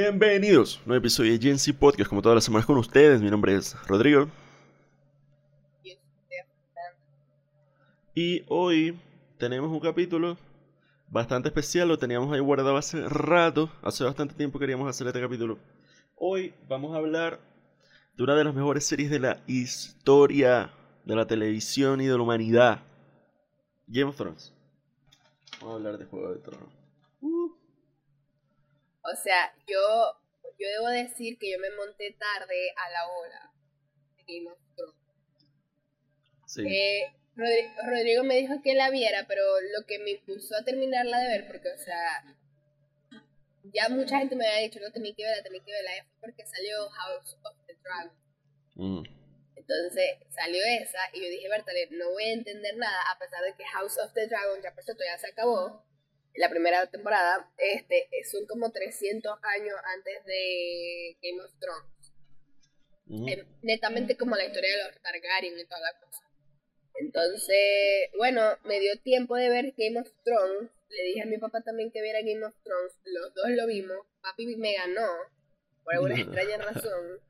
Bienvenidos a un nuevo episodio de Gen Podcast, como todas las semanas con ustedes. Mi nombre es Rodrigo. Y hoy tenemos un capítulo bastante especial, lo teníamos ahí guardado hace rato, hace bastante tiempo queríamos hacer este capítulo. Hoy vamos a hablar de una de las mejores series de la historia de la televisión y de la humanidad. Game of Thrones. Vamos a hablar de Juego de Tronos. Uh. O sea, yo, yo debo decir que yo me monté tarde a la hora de Game of Thrones. Sí. Eh, Rodri- Rodrigo me dijo que la viera, pero lo que me impulsó a terminarla de ver, porque, o sea, ya mucha gente me había dicho, no tenía que verla, tenía que verla, es porque salió House of the Dragon. Mm. Entonces salió esa y yo dije, Bertale, no voy a entender nada, a pesar de que House of the Dragon ya por cierto ya se acabó. La primera temporada, este, son como 300 años antes de Game of Thrones. Eh, netamente como la historia de los Targaryen y toda la cosa. Entonces, bueno, me dio tiempo de ver Game of Thrones. Le dije a mi papá también que viera Game of Thrones. Los dos lo vimos. Papi me ganó por alguna extraña razón.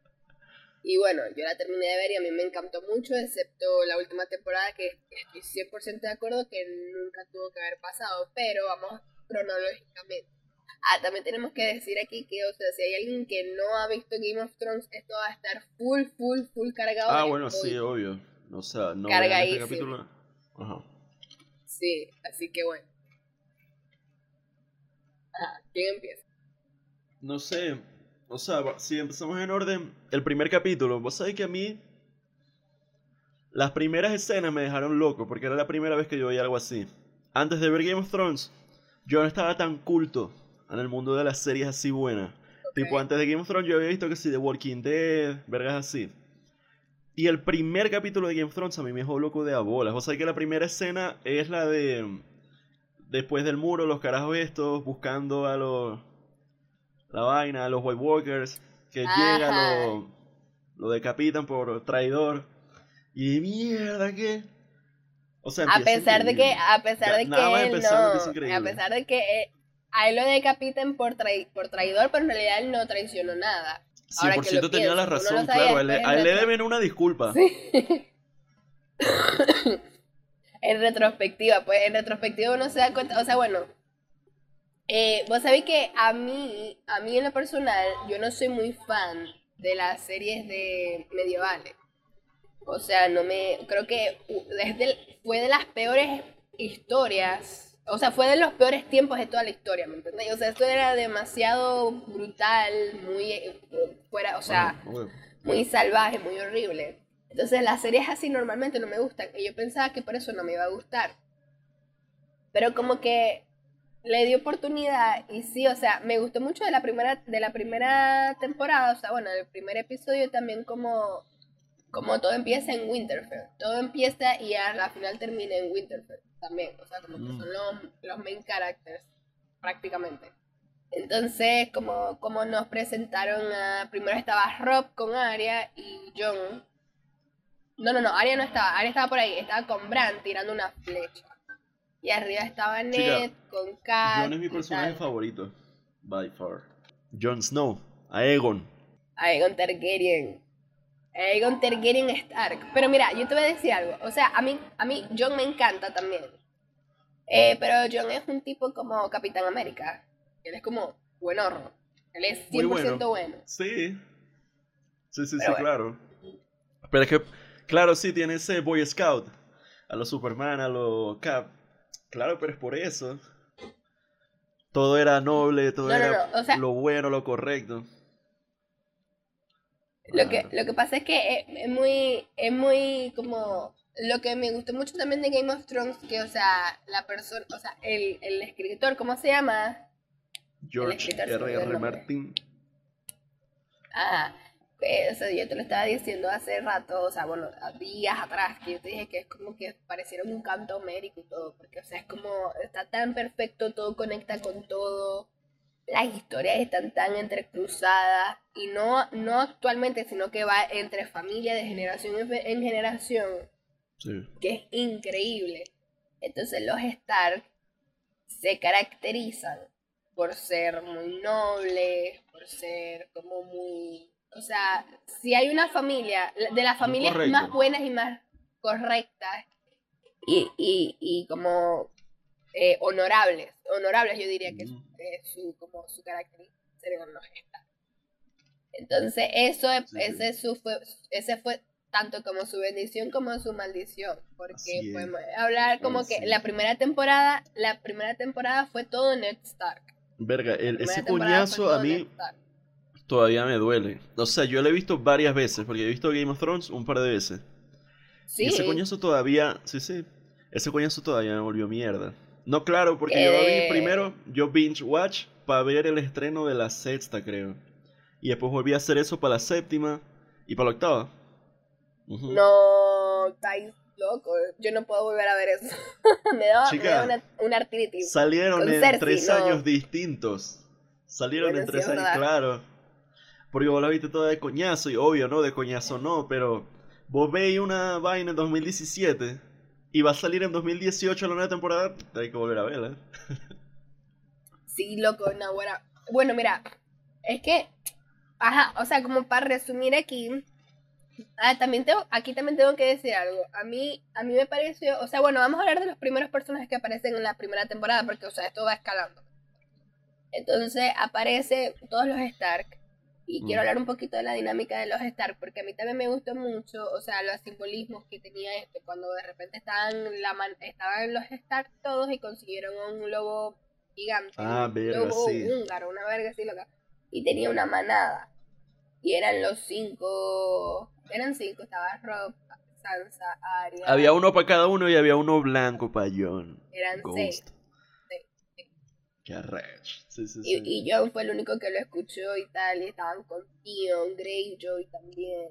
Y bueno, yo la terminé de ver y a mí me encantó mucho, excepto la última temporada que estoy 100% de acuerdo que nunca tuvo que haber pasado. Pero vamos cronológicamente. Ah, también tenemos que decir aquí que, o sea, si hay alguien que no ha visto Game of Thrones, esto va a estar full, full, full cargado. Ah, bueno, sí, obvio. O sea, no este capítulo. Ajá. Sí, así que bueno. Ah, ¿quién empieza? No sé, o sea, si empezamos en orden, el primer capítulo, vos sabés que a mí las primeras escenas me dejaron loco, porque era la primera vez que yo veía algo así. Antes de ver Game of Thrones, yo no estaba tan culto en el mundo de las series así buenas. Tipo, antes de Game of Thrones yo había visto que sí, The Walking Dead, vergas así. Y el primer capítulo de Game of Thrones a mí me dejó loco de a bolas. O sea que la primera escena es la de... Después del muro, los carajos estos buscando a los... La vaina, los White Walkers. Que Ajá. llega, lo, lo decapitan por traidor. Y mierda, ¿qué? O sea, A pesar de que, a pesar de que nada él no, a pesar de que eh, a él lo decapiten por, trai- por traidor, pero en realidad él no traicionó nada. Ahora que 100% lo tenía la pienso, razón, sabía claro. A él, a él le deben una disculpa. en retrospectiva, pues en retrospectiva uno se da cuenta, o sea, bueno, eh, vos sabés que a mí, a mí en lo personal, yo no soy muy fan de las series de medievales. O sea, no me, creo que desde el- fue de las peores historias, o sea, fue de los peores tiempos de toda la historia, ¿me entendés? O sea, esto era demasiado brutal, muy eh, fuera, o sea, muy salvaje, muy horrible. Entonces las series así normalmente no me gustan y yo pensaba que por eso no me iba a gustar. Pero como que le di oportunidad y sí, o sea, me gustó mucho de la primera de la primera temporada, o sea, bueno, el primer episodio también como como todo empieza en Winterfell. Todo empieza y a la final termina en Winterfell también, o sea, como que Mm. son los, los main characters prácticamente. Entonces, como, como nos presentaron a... Primero estaba Rob con Arya y John. No, no, no, Arya no estaba. Arya estaba por ahí. Estaba con Bran tirando una flecha. Y arriba estaba Ned con Kat. Jon es mi personaje tal. favorito. By far. Jon Snow. Aegon. Aegon Targaryen. Aegon Targaryen Stark. Pero mira, yo te voy a decir algo. O sea, a mí, a mí John me encanta también. Eh, pero John es un tipo como Capitán América. Él es como buenorro. Él es 100% Muy bueno. bueno. Sí. Sí, sí, sí, bueno. claro. Pero es que, claro, sí, tiene ese Boy Scout. A los Superman, a los Cap. Claro, pero es por eso. Todo era noble, todo No, era no, o sea- lo bueno, lo correcto. Lo que, lo que pasa es que es, es muy, es muy como, lo que me gustó mucho también de Game of Thrones, que, o sea, la persona, o sea, el, el escritor, ¿cómo se llama? George el nombre. Martin. Ajá, o sea, yo te lo estaba diciendo hace rato, o sea, bueno, días atrás, que yo te dije que es como que pareciera un canto homérico y todo, porque, o sea, es como, está tan perfecto, todo conecta con todo, las historias están tan entrecruzadas, y no, no actualmente, sino que va entre familia de generación en generación, Sí. que es increíble. Entonces los Stark se caracterizan por ser muy nobles, por ser como muy... O sea, si hay una familia, de las familias correcto. más buenas y más correctas y, y, y como eh, honorables, honorables yo diría que es, Mm. es su, como su característica, serían los. Entonces, eso, es- Sí, ese, su fue, ese fue tanto como su bendición como su maldición, porque podemos hablar como Así que es. la primera temporada, la primera temporada fue todo Ned Stark. Verga, el- ese coñazo a mí. Todavía me duele. O sea, yo lo he visto varias veces, porque he visto Game of Thrones un par de veces. Sí, Y ese coñazo todavía, sí, sí, ese coñazo todavía me volvió mierda. No, claro, porque yo lo vi Eh. primero, yo binge watch para ver el estreno de la sexta, creo. Y después volví a hacer eso para la séptima y para la octava. No, estáis loco, yo no puedo volver a ver eso. me da, me Chica, da una, una artritis. Salieron Con en Cersei, tres no. años distintos. Salieron Bueno, en tres es años, verdad. claro. Porque vos la viste toda de coñazo, y obvio, ¿no? De coñazo no, pero vos veis una vaina en 2017 y va a salir en 2018 la nueva temporada, hay que volver a verla. Sí, loco, no, bueno. Bueno, mira, es que, ajá, o sea, como para resumir aquí, ah, también tengo, aquí también tengo que decir algo. A mí, a mí me pareció, o sea, bueno, vamos a hablar de los primeros personajes que aparecen en la primera temporada, porque, o sea, esto va escalando. Entonces aparece todos los Stark. Y quiero Mm. hablar un poquito de la dinámica de los Stark, porque a mí también me gustó mucho, o sea, los simbolismos que tenía este, cuando de repente estaban, la man- estaban los Stark todos y consiguieron un lobo gigante. Ah, un lobo sí. húngaro, una verga así loca. Y tenía una manada. Y eran los cinco, eran cinco, estaba Rob, Sansa, Arya. Había uno para cada uno y había uno blanco para John. Eran seis. Ghost. Qué arrecho. Sí, sí, Y, sí. y John fue el único que lo escuchó y tal, y estaban con Theon, Greyjoy también.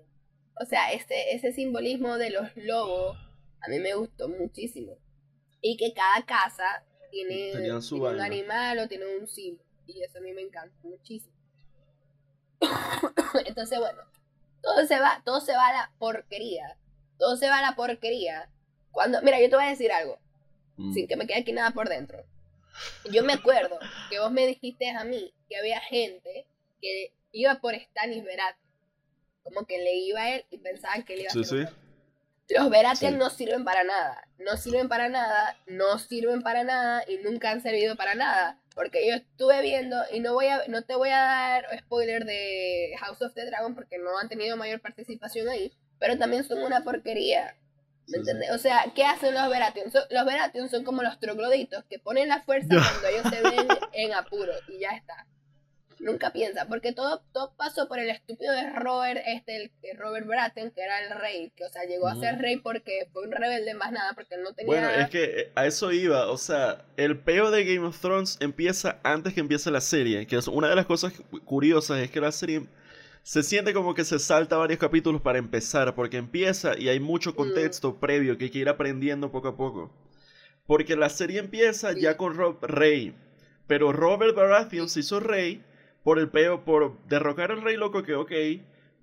O sea, ese, ese simbolismo de los lobos a mí me gustó muchísimo. Y que cada casa tiene, un animal o tiene un símbolo. Y eso a mí me encanta muchísimo. Entonces, bueno, todo se va, todo se va a la porquería. Todo se va a la porquería. Cuando, mira, yo te voy a decir algo Mm. sin que me quede aquí nada por dentro. Yo me acuerdo que vos me dijiste a mí que había gente que iba por Stanis Baratheon. Como que le iba a él y pensaban que él iba a Sí, sí. Los Baratheon Sí. no sirven para nada. No sirven para nada, no sirven para nada y nunca han servido para nada. Porque yo estuve viendo y no voy a no te voy a dar spoiler de House of the Dragon porque no han tenido mayor participación ahí, pero también son una porquería. Sí, ¿Me sí. O sea, ¿qué hacen los Baratheon? Son- los Baratheon son como los trogloditos que ponen la fuerza cuando ellos se ven en apuro y ya está. Nunca piensa, porque todo, todo pasó por el estúpido de Robert, este, el, Robert Baratheon, que era el rey, que o sea, llegó a ser rey porque fue un rebelde más nada, porque él no tenía... Bueno, es que eh, a eso iba, o sea, el peo de Game of Thrones empieza antes que empiece la serie, que es una de las cosas cu- curiosas es que la serie se siente como que se salta varios capítulos para empezar, porque empieza y hay mucho contexto previo que hay que ir aprendiendo poco a poco. Porque la serie empieza Sí. ya con Rob rey, pero Robert Baratheon se hizo rey por el peo, por derrocar al rey loco que ok,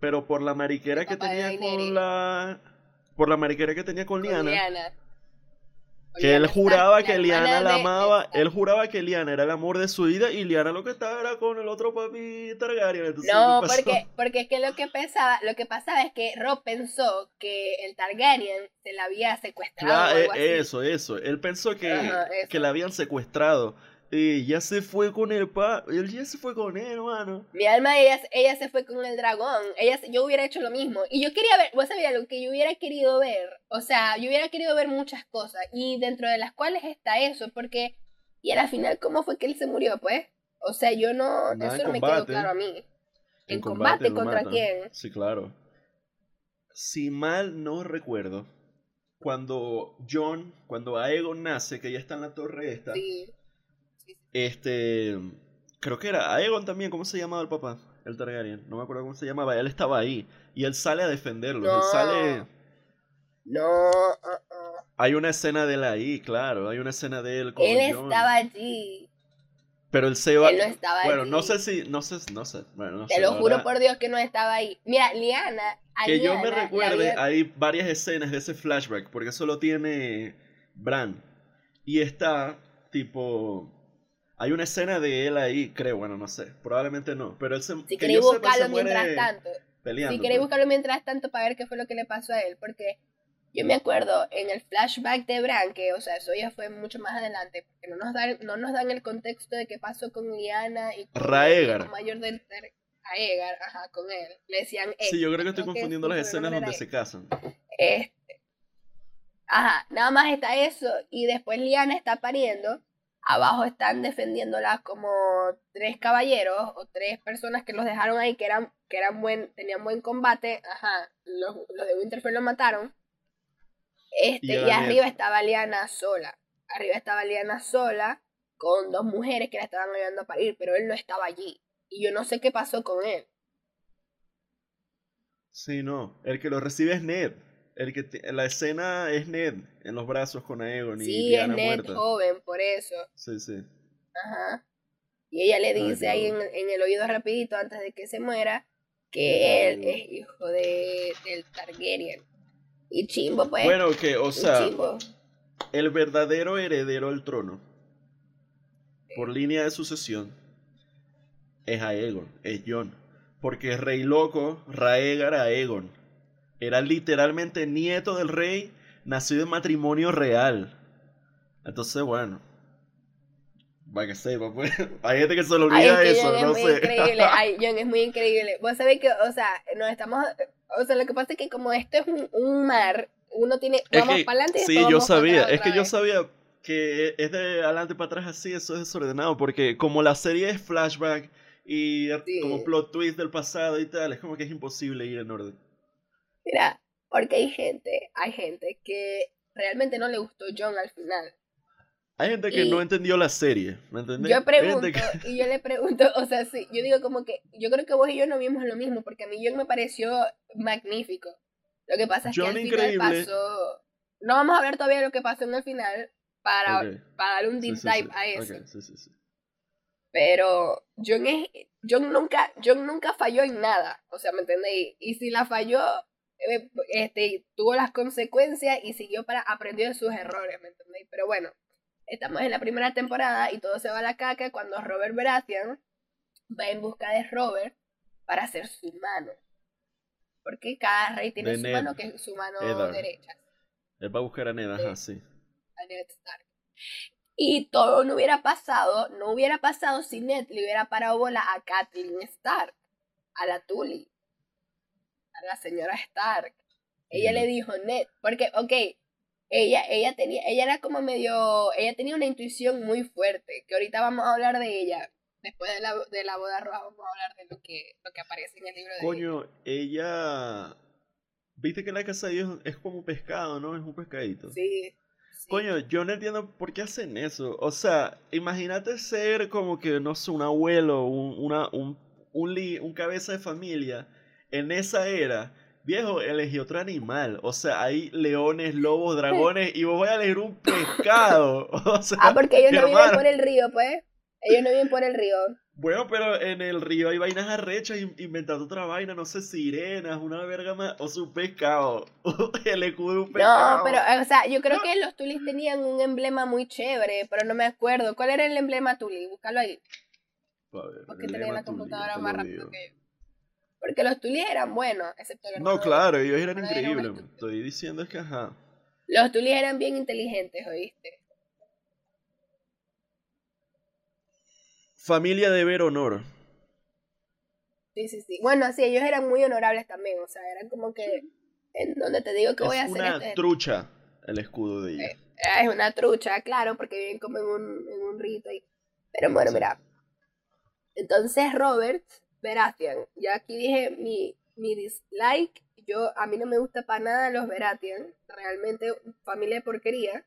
pero por la mariquera que tenía con la... Por la mariquera que tenía con con. Lyanna. Que él juraba que Liana la amaba, él juraba que Liana era el amor de su vida y Liana lo que estaba era con el otro papi Targaryen. Entonces, No, porque, porque es que lo que pensaba, lo que pasaba es que Rob pensó que el Targaryen se la había secuestrado Claro, o algo eh, así. eso, eso. Él pensó que, Ajá, que la habían secuestrado. Y ya se fue con el pa... Él ya se fue con él, hermano. Mi alma, ella, ella se fue con el dragón. Ella, yo hubiera hecho lo mismo. Y yo quería ver, vos sabías lo que yo hubiera querido ver. O sea, yo hubiera querido ver muchas cosas. Y dentro de las cuales está eso. Porque, y a la final, ¿cómo fue que él se murió, pues? O sea, yo no, Nada, eso en no me quedó combate. claro a mí. ¿En combate lo contra matan. quién? Sí, claro. Si mal no recuerdo, cuando John, cuando Aegon nace, que ya está en la torre esta, Sí. Este. Creo que era Aegon también, ¿cómo se llamaba el papá? El Targaryen, no me acuerdo cómo se llamaba. Él estaba ahí y él sale a defenderlo. No. Él sale. No, uh, uh. Hay una escena de él ahí, claro. Hay una escena de él con él estaba allí. Pero él se va. Él no estaba bueno, allí. no sé si. No sé, no sé. Bueno, no Te sé, lo juro por Dios que no estaba ahí. Mira, Liana. a Que yo me recuerde, había- hay varias escenas de ese flashback, porque eso lo tiene Bran. Y está, tipo, Hay una escena de él ahí, creo, bueno, no sé, probablemente no, pero él se Si que queréis buscarlo mientras tanto. peleando. Si queréis pues. buscarlo mientras tanto para ver qué fue lo que le pasó a él, porque yo me acuerdo en el flashback de Bran, que, o sea, eso ya fue mucho más adelante, porque no nos dan, no nos dan el contexto de qué pasó con Liana y con Raegar. el mayor del Raegar, ajá, con él. Le decían Sí, yo creo que estoy creo que confundiendo las escenas donde se casan. Este. Ajá, nada más está eso. Y después Liana está pariendo. Abajo están defendiéndola como tres caballeros o tres personas que los dejaron ahí que eran, que eran buen, tenían buen combate. Ajá, los, los de Winterfell lo mataron. Este, Y y, arriba estaba Liana sola. Arriba estaba Liana sola con dos mujeres que la estaban ayudando a parir, pero él no estaba allí. Y yo no sé qué pasó con él. Sí, no. El que lo recibe es Ned. El que te- la escena es Ned en los brazos con Aegon y Sí, es Diana Ned muerta. joven, por eso. Sí, sí. Ajá. Y ella le Ay, dice ahí en, el oído rapidito antes de que se muera que él es hijo de, del Targaryen. Y chimbo, pues. Bueno, que, o sea, el verdadero heredero al trono, por línea de sucesión, es Aegon, es Jon. Porque Rey Loco, Raegar Aegon, era literalmente nieto del rey, nacido en matrimonio real. Entonces, bueno. Para que sepa, pues. Hay gente que se le Ay, es olvida que eso, es no muy sé. increíble. Ay, Jon es muy increíble. Vos sabés que, o sea, nos estamos. O sea, lo que pasa es que como esto es un, un mar, uno tiene. Es Vamos que- para adelante y sí, yo vamos sabía. Es que yo sabía que es de adelante para atrás así, eso es desordenado. Porque como la serie es flashback y Sí. como plot twist del pasado y tal, es como que es imposible ir en orden. Mira, porque hay gente, hay gente que realmente no le gustó Jon al final. Hay gente que Y- no entendió la serie, ¿me entendés? Yo pregunto, que- y yo le pregunto, o sea, sí, yo digo como que, yo creo que vos y yo no vimos lo mismo, porque a mí John me pareció magnífico. Lo que pasa es que John al increíble. final pasó, no vamos a hablar todavía de lo que pasó en el final, para, Ok, para dar un deep sí, dive sí, a eso. sí. Pero John es, John nunca, John nunca falló en nada, o sea, ¿me entendéis? Y si la falló, este, tuvo las consecuencias y siguió para, aprendió de sus errores, ¿me entendéis? Pero bueno, estamos en la primera temporada y todo se va a la caca cuando Robert Baratheon va en busca de Robert para ser su mano. Porque cada rey tiene De su Ned. mano, que es su mano derecha. Él va a buscar a Ned, ajá, sí. a Ned Stark. Y todo no hubiera pasado, no hubiera pasado si Ned le hubiera parado bola a Kathleen Stark, a la Tully, la señora Stark. Ella le dijo Ned, porque, ok, ella, ella tenía, ella era como medio, ella tenía una intuición muy fuerte, que ahorita vamos a hablar de ella. Después de la, de la boda roja vamos a hablar de lo que, lo que aparece en el libro de ella. Coño, ella... Viste que la casa de Dios es como un pescado, ¿no? Es un pescadito. Sí. sí. Coño, yo no entiendo por qué hacen eso. O sea, imagínate ser como que, no sé, un abuelo, un, una, un, un, li- un cabeza de familia en esa era. Viejo, elegí otro animal. O sea, hay leones, lobos, dragones y vos voy a elegir un pescado. O sea, Ah, porque ellos no viven por el río, pues. Ellos no viven por el río. Bueno, pero en el río hay vainas arrechas in- inventando otra vaina, no sé, sirenas, una verga más, o un pescado. el escudo de un pescado. No, pero, o sea, yo creo que los Tulis tenían un emblema muy chévere, pero no me acuerdo. ¿Cuál era el emblema Tuli? Búscalo ahí. A ver, Porque tenía la computadora más rápido que yo. Porque los Tulis eran buenos, excepto el No, claro, ellos eran era increíbles. estúpido. Estoy diciendo es que, ajá. Los Tulis eran bien inteligentes, ¿oíste? Familia de ver honor. Sí, sí, sí. Bueno, sí, ellos eran muy honorables también. O sea, eran como que. En donde te digo que voy a Es hacer una esto. es- trucha el escudo de ella. Eh, Es una trucha, claro, porque viven como en un, en un rito ahí. Pero bueno, Sí. mira. Entonces, Robert Baratheon. Ya aquí dije mi, mi dislike. Yo, a mí no me gusta para nada los Baratheon. Realmente, familia de porquería.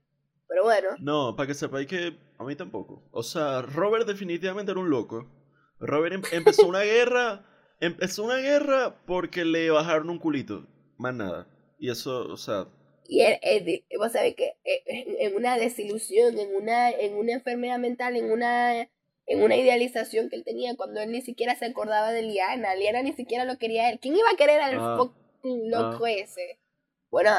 Pero bueno. No, para que sepáis que a mí tampoco. O sea, Robert definitivamente era un loco. Robert em- empezó una guerra. Empezó una guerra porque le bajaron un culito. Más nada. Y eso, o sea, Y él, vos sabés que eh, en en una desilusión, en una, en una enfermedad mental, en una, en una idealización que él tenía cuando él ni siquiera se acordaba de Liana. Liana ni siquiera lo quería él. ¿Quién iba a querer al Ah. fucking loco ese? Bueno,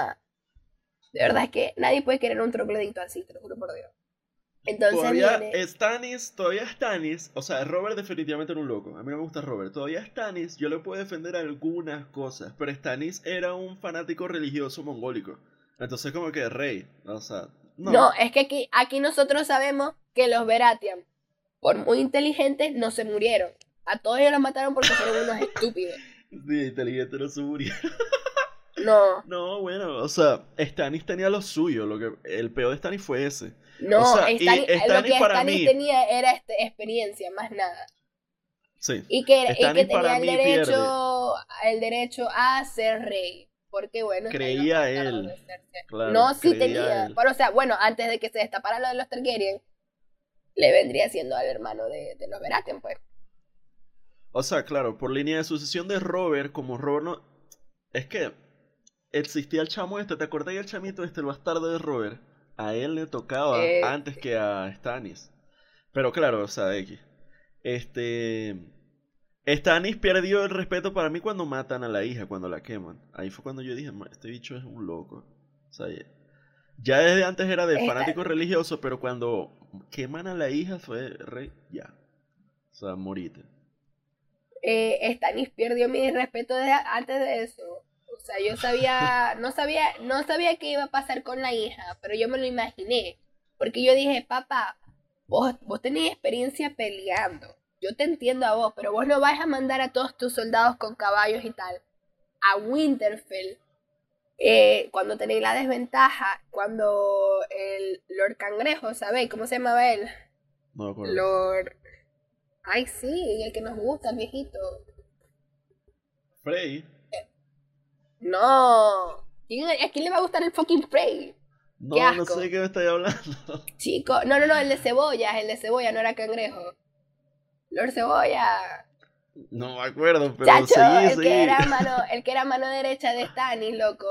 de verdad es que nadie puede querer un troglodito así, te lo juro por Dios. Entonces todavía viene- Stannis, todavía Stannis, o sea, Robert definitivamente era un loco. A mí no me gusta Robert. Todavía Stannis, yo le puedo defender algunas cosas, pero Stannis era un fanático religioso mongólico. Entonces como que rey, o sea, no. No, es que aquí, aquí nosotros sabemos que los Veratian, por muy inteligentes, no se murieron. A todos ellos los mataron porque fueron unos estúpidos. Sí, inteligente no se murió. No, No, bueno, o sea, Stannis tenía lo suyo, lo que el peor de Stannis fue ese. no, O sea, y Stannis- lo que para Stannis mí- tenía era este, experiencia, más nada. Sí. Y que, y tenía el derecho, el derecho a ser rey. Porque bueno, Creía él. Claro, no, sí creía tenía. él. Pero, o sea, bueno, antes de que se destapara lo de los Targaryen, le vendría siendo al hermano de, de los pues. O sea, claro, por línea de sucesión de Robert, como Robert no... Es que existía el chamo este, ¿te acordás del chamito este, el bastardo de Robert? A él le tocaba Eh, antes que a Stannis. Pero claro, o sea, X. Este... Stannis perdió el respeto para mí cuando matan a la hija, cuando la queman. Ahí fue cuando yo dije, "Ma, este bicho es un loco. O sea, ya- desde antes era de Esta- fanático religioso, pero cuando queman a la hija fue rey, ya. O sea, morite. eh, Stannis perdió mi respeto de- antes de eso. O sea, yo sabía, no sabía, no sabía qué iba a pasar con la hija, pero yo me lo imaginé. Porque yo dije, papá, vos, vos tenés experiencia peleando. Yo te entiendo a vos, pero vos no vas a mandar a todos tus soldados con caballos y tal a Winterfell eh, cuando tenéis la desventaja, cuando el Lord Cangrejo, ¿sabéis cómo se llamaba él? No me acuerdo. Lord... Ay, sí, el que nos gusta, el viejito. Frey. No. ¿Quién- ¿A quién le va a gustar el fucking Prey? No, Qué no sé de qué me estoy hablando. Chico, no, no, no, el de cebolla, el de cebolla, no era cangrejo. Lord Cebolla. No me acuerdo, pero Chacho, seguí, el seguí. que era mano, el que era mano derecha de Stannis, loco.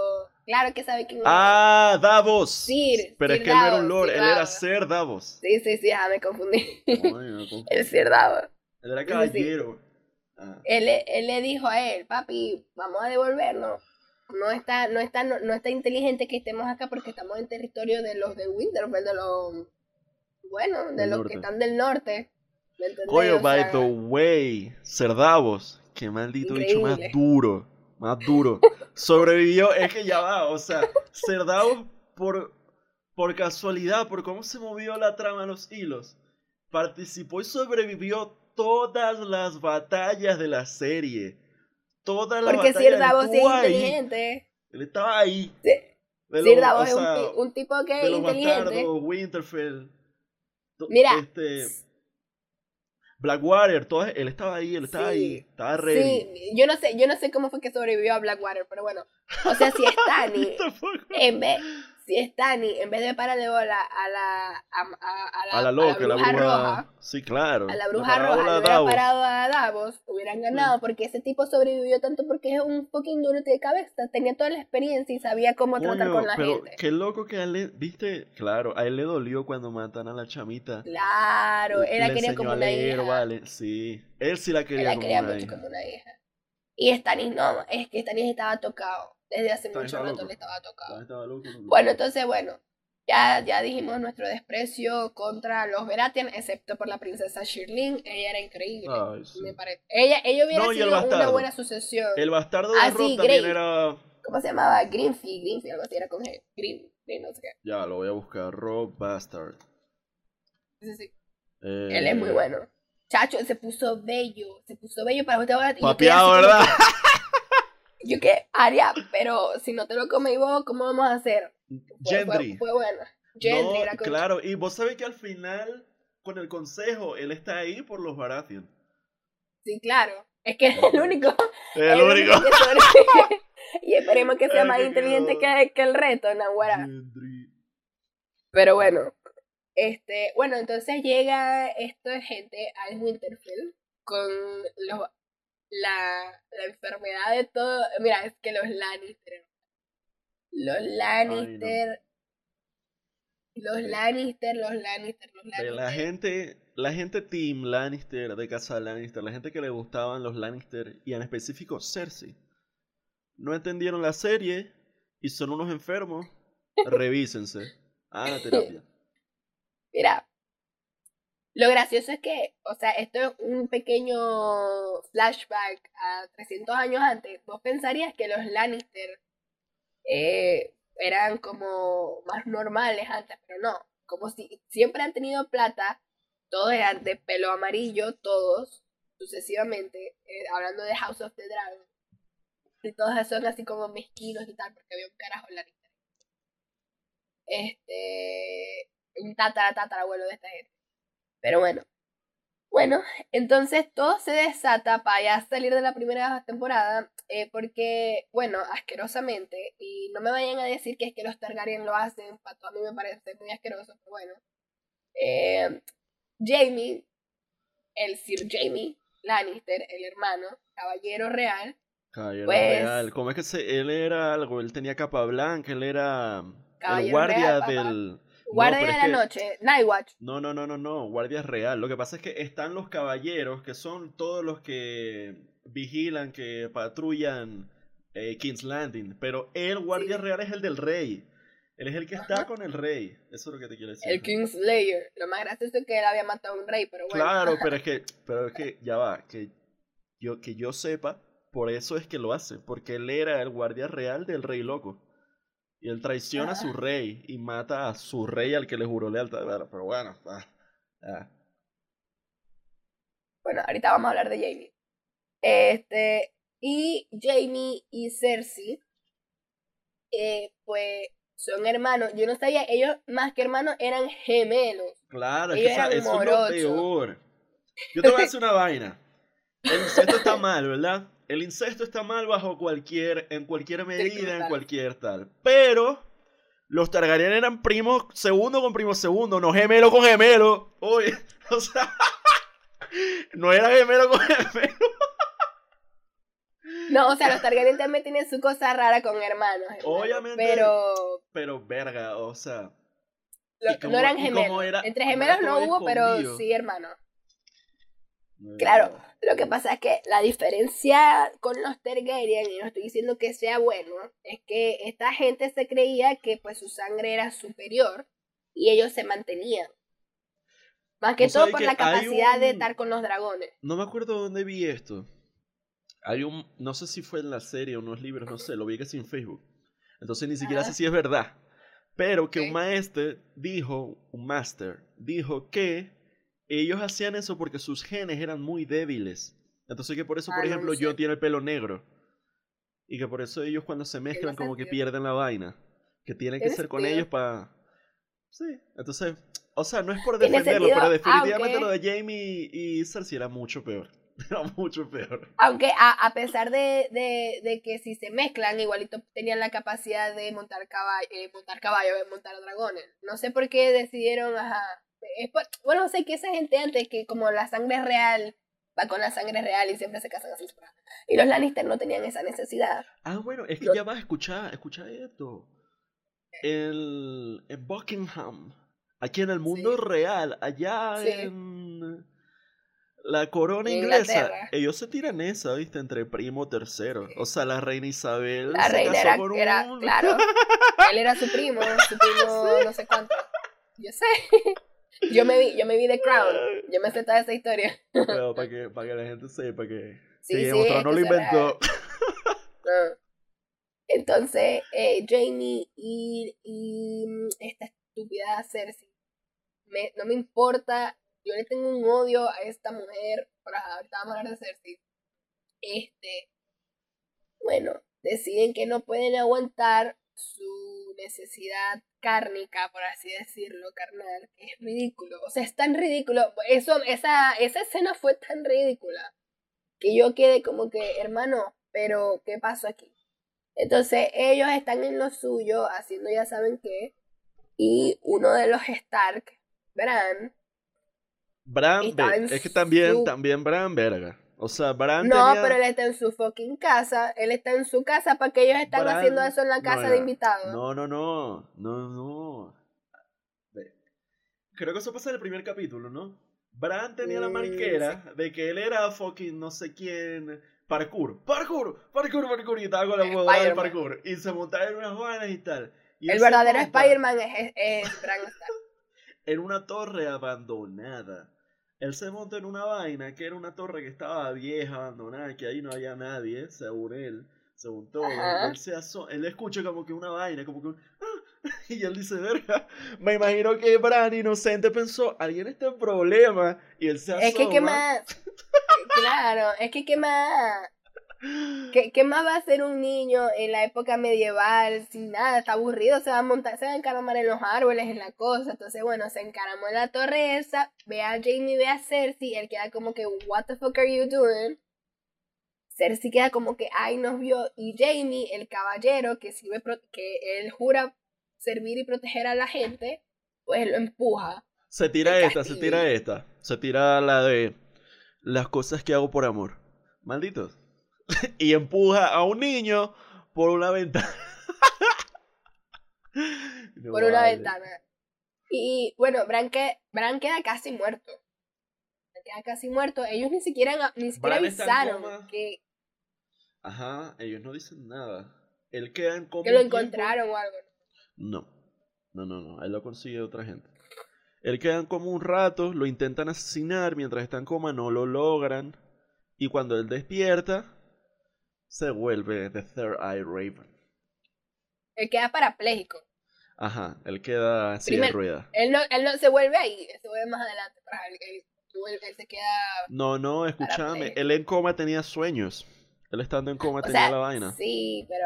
Claro que sabe quién es. Ah, Davos. Sir, Pero Sir es que él no era un lord, Sir él era. Ser Davos. Sí, sí, sí, ah, me confundí. Ay, me confundí. el Sir Davos. Él era caballero. Ah. Él, le- él le dijo a él, papi, vamos a devolvernos. No está, no está, no, no está inteligente que estemos acá porque estamos en territorio de los de Winterfell, de los, bueno, de los norte. que están del norte. ¿Me entendés? Coño, O by sea, the way, Ser Davos. Qué maldito bicho más Increíble. duro. Más duro. Sobrevivió, es que ya va, o sea, Ser Davos por, por casualidad, por cómo se movió la trama los hilos, participó y sobrevivió todas las batallas de la serie. Todas las porque batallas. Sir Davos él es ahí. inteligente. Él estaba ahí. Sí, De Sir los- Davos o es un, tipo que de es los inteligente. bastardos, Winterfell. Mira, Este, Blackwater, todo, él estaba ahí, él estaba Sí, ahí, estaba ready. Sí, yo no sé, yo no sé cómo fue que sobrevivió a Blackwater, pero bueno. O sea, si Stannis, Tampoco. en vez, si Stannis, en vez de pararle bola a la, a, a- a A la loca, la bruja bruja. roja, Sí, claro. a la bruja roja le hubiera parado a Davos, hubieran ganado, porque ese tipo sobrevivió tanto porque es un fucking duro de cabeza, tenía toda la experiencia y sabía cómo tratar con la pero gente. qué loco que a él le, viste, claro, a él le dolió cuando matan a la chamita. Claro, él la quería como una hija. vale, sí. Él sí la Él quería la como quería una mucho hija. como una hija. Y Stannis no, es que Stannis estaba tocado. Desde hace mucho rato loco. le estaba loco, loco. Bueno, entonces, bueno, ya, ya dijimos nuestro desprecio contra los Baratheon, excepto por la princesa Shirley. Ella era increíble, Ay, sí. me parece. Ella, ella hubiera No, sido una buena sucesión. El bastardo de Ah, Rob sí, también Grey. era. ¿Cómo se llamaba? Greenfield, Greenfield, algo así era con G. Green, Green, no sé qué. Ya, lo voy a buscar. Rob Bastard. Sí, sí. Eh, Él es muy bueno. Chacho, se puso bello, se puso bello para usted. quedé Papeado, como ¿verdad? que- Yo qué, Aria, pero si no te lo comes vos, ¿cómo vamos a hacer? Fue, fue, Gendry. fue bueno. Gendry No, claro, y vos sabés que al final, con el consejo, él está ahí por los Baratheon. Sí, claro. Es que es el único. El el único. y esperemos que sea Ay, más inteligente que, que el resto, Nahuara. Gendry. Pero bueno. Este, bueno, entonces llega esta gente al Winterfell con los, la, la enfermedad de todo. Mira, es que los Lannister. Los Lannister. Los Lannister, los Lannister, los De Lannister. la gente, la gente Team Lannister, de casa Lannister, la gente que le gustaban los Lannister, y en específico Cersei, no entendieron la serie y son unos enfermos. Revísense. Hagan terapia. Mira, Lo gracioso es que, o sea, esto es un pequeño flashback a 300 años antes. Vos pensarías que los Lannister eh, eran como más normales antes, pero no. Como si siempre han tenido plata, todos eran de pelo amarillo, todos, sucesivamente, eh, hablando de House of the Dragon. Y todos son así como mezquinos y tal, porque había un carajo Lannister. Este. Un tatara abuelo de esta gente. Pero bueno. Bueno, entonces todo se desata para ya salir de la primera temporada, eh, porque, bueno, asquerosamente, y no me vayan a decir que es que los Targaryen lo hacen, para todo a mí me parece muy asqueroso, pero bueno. Eh, Jamie, el Sir Jamie Lannister, el hermano, caballero real. Caballero pues real, ¿cómo es que se, él era algo? Él tenía capa blanca, él era el guardia del Guardia de la noche, Nightwatch. No, no, no, no, no, guardia real. Lo que pasa es que están los caballeros, que son todos los que vigilan, que patrullan eh, King's Landing. Pero el guardia real es el del rey. Él es el que está con el rey. Eso es lo que te quiero decir. El Kingslayer. Lo más gracioso es que él había matado a un rey, pero bueno. Claro, pero es que, pero es que, ya va, que yo, que yo sepa, por eso es que lo hace. Porque él era el guardia real del rey loco. Y él traiciona a su rey y mata a su rey al que le juró lealtad. Pero bueno, Bueno, ahorita vamos a hablar de Jamie. Este, y Jamie y Cersei, eh, pues son hermanos. Yo no sabía, ellos más que hermanos eran gemelos. Claro, es que eso es lo peor. Yo te voy a decir una vaina. El incesto está mal, ¿verdad? El incesto está mal bajo cualquier, en cualquier medida, en cualquier tal. Pero los Targaryen eran primos segundo con primo segundo, no gemelo con gemelo. Oye, o sea, no era gemelo con gemelo. No, o sea, los Targaryen también tienen su cosa rara con hermanos. Obviamente. Pero. Pero verga, o sea. no eran gemelos. Entre gemelos no hubo, pero sí hermanos. Claro, lo que pasa es que la diferencia con los Targaryen, y no estoy diciendo que sea bueno, es que esta gente se creía que pues su sangre era superior y ellos se mantenían. Más que todo por la capacidad de estar con los dragones. No me acuerdo dónde vi esto. Hay un, no sé si fue en la serie o en los libros, no sé, lo vi casi en Facebook. Entonces ni siquiera sé si es verdad. Pero que un maestro dijo, un master, dijo que ellos hacían eso porque sus genes eran muy débiles. Entonces que por eso, por ah, ejemplo, yo tiene el pelo negro. Y que por eso ellos cuando se mezclan como que pierden la vaina. Que tienen que ser con ellos para... Sí, entonces, o sea, no es por defenderlo, pero definitivamente lo de Jamie y Cersei era mucho peor. Era mucho peor. Aunque a, pesar de, de, que si se mezclan, igualito tenían la capacidad de montar caballo, eh, montar caballo, montar dragones. No sé por qué decidieron, ajá, bueno, sé que esa gente antes que como la sangre real va con la sangre real y siempre se casan así. Y los Lannister no tenían esa necesidad. Ah, bueno, es que ya vas a escuchar, escucha esto. El, en Buckingham, aquí en el mundo real, allá en la corona inglesa, ellos se tiran esa, ¿viste? Entre primo tercero. O sea, la reina Isabel la reina era, claro. Él era su primo, su primo no sé cuánto. Yo sé. Yo me vi, yo me vi The Crown. Yo me sé toda esa historia. Pero para que, para que la gente sepa que, sí, sí, no lo inventó. Entonces, eh, Jamie y, y esta estúpida Cersei, me, no me importa, yo le tengo un odio a esta mujer, pero ahorita vamos a hablar de Cersei. Este, bueno, deciden que no pueden aguantar su necesidad cárnica, por así decirlo, carnal, es ridículo. O sea, es tan ridículo. Eso, esa, esa escena fue tan ridícula que yo quedé como que, hermano, pero ¿qué pasó aquí? Entonces ellos están en lo suyo, haciendo ya saben qué, y uno de los Stark, Bran, Bran, es que también, también Bran, verga. O sea, Bran No, pero él está en su fucking casa. Él está en su casa para que ellos están haciendo eso en la casa de invitados. No, no, no. No, no. Creo que eso pasa en el primer capítulo, ¿no? Bran tenía la mm, marquera de que él era fucking no sé quién. Parkour, parkour, parkour, parkour. Y estaba con la moda del parkour. Y se montaba en unas vanas y tal. el verdadero Spider-Man es, es Bran en una torre abandonada Él se monta en una vaina que era una torre que estaba vieja, abandonada, que ahí no había nadie, según él, según todo. Ajá. Él, se él escucha como que una vaina, como que un... "Ah", Y él dice, verga, me imagino que Bran inocente pensó, alguien está en problema, y él se asoma. Es que qué más. claro, es que qué más. ¿Qué, qué más va a hacer un niño en la época medieval sin nada? Está aburrido, se va a montar, se va a encaramar en los árboles, en la cosa. Entonces, bueno, se encaramó en la torre esa, ve a Jamie, ve a Cersei, él queda como que, what the fuck are you doing? Cersei queda como que, ay, nos vio. Y Jamie, el caballero que sirve, que él jura servir y proteger a la gente, pues lo empuja. Se tira esta, se tira esta. Se tira la de las cosas que hago por amor. Malditos. y empuja a un niño por una ventana. No por una ventana. Y bueno, Bran, que, Bran queda casi muerto. Bran queda casi muerto. Ellos ni siquiera, ni siquiera avisaron que, Ajá, ellos no dicen nada. Él queda en coma que lo tiempo. encontraron o algo. No, no, no, no. Él lo consigue otra gente. Él queda en coma un rato, lo intentan asesinar mientras está en coma, no lo logran. Y cuando él despierta, se vuelve The Third Eye Raven. Él queda parapléjico. Ajá, él queda así de Primero- rueda. Él no, él no se vuelve ahí, se vuelve más adelante. pero él, él- él- se queda. No, no, escúchame. Él en coma tenía sueños. Él estando en coma O tenía sea, la vaina. sí, pero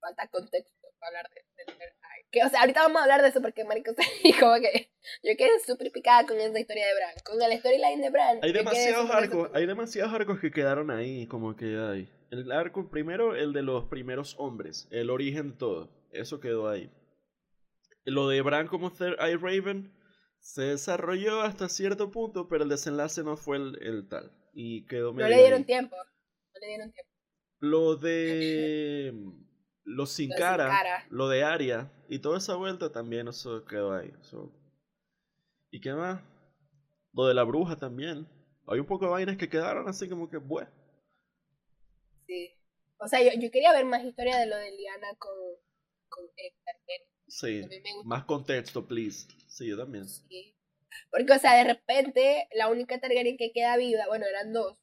falta contexto para hablar de, de- de- que, O sea, ahorita vamos a hablar de eso porque, marico, como que yo quedé súper picada con esa historia de Bran. Con el storyline de Bran. Hay demasiados arcos, hay demasiados arcos que quedaron ahí, como que hay. El arco primero, el de los primeros hombres, el origen de todo, eso quedó ahí. Lo de Bran como Third Eye Raven se desarrolló hasta cierto punto, pero el desenlace no fue el, el tal. Y quedó No medio le dieron ahí. tiempo. No le dieron tiempo. Lo de los sin Los sin cara, cara. lo de Aria y toda esa vuelta también eso quedó ahí. eso. ¿Y qué más? Lo de la bruja también. Hay un poco de vainas que quedaron así como que, bueno. O sea, yo, yo quería ver más historia de lo de Liana con, con Héctor. Sí, A más contexto, please. Sí, yo también. Sí. Porque, o sea, de repente, la única Targaryen que queda viva, bueno, eran dos.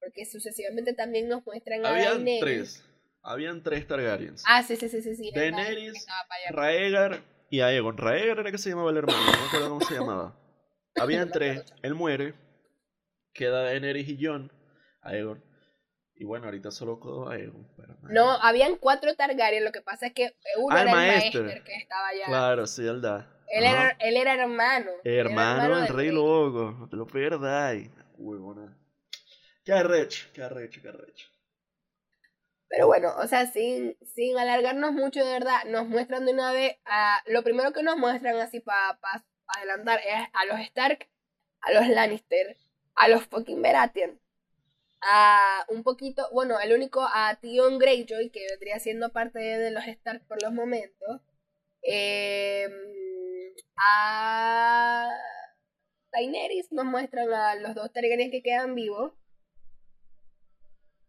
Porque sucesivamente también nos muestran a Habían Daenerys. tres. Habían tres Targaryens. Ah, sí, sí, sí, sí. sí. Daenerys. Raegar y Aegon. Raegar era que se llamaba el hermano, no me acuerdo cómo se llamaba. Habían tres, él muere, queda Daenerys y Jon, Aegon. Y bueno, ahorita solo Aegon. pero. No, habían cuatro Targaryen. Lo que pasa es que uno Ah, era maestro. el maestro que estaba allá. Claro, sí, da. Él, era, él era hermano. Hermano del del rey loco, no te lo perdáis. Huevona. Qué arrecho, qué arrecho, qué arrecho. Pero bueno, o sea, sin, sin alargarnos mucho, de verdad, nos muestran de una vez, a, lo primero que nos muestran así para adelantar es a los Stark, a los Lannister, a los fucking Baratheon, a un poquito, bueno, el único a Theon Greyjoy, que vendría siendo parte de, los Stark por los momentos, eh, a Daenerys nos muestran a los dos Targaryen que quedan vivos,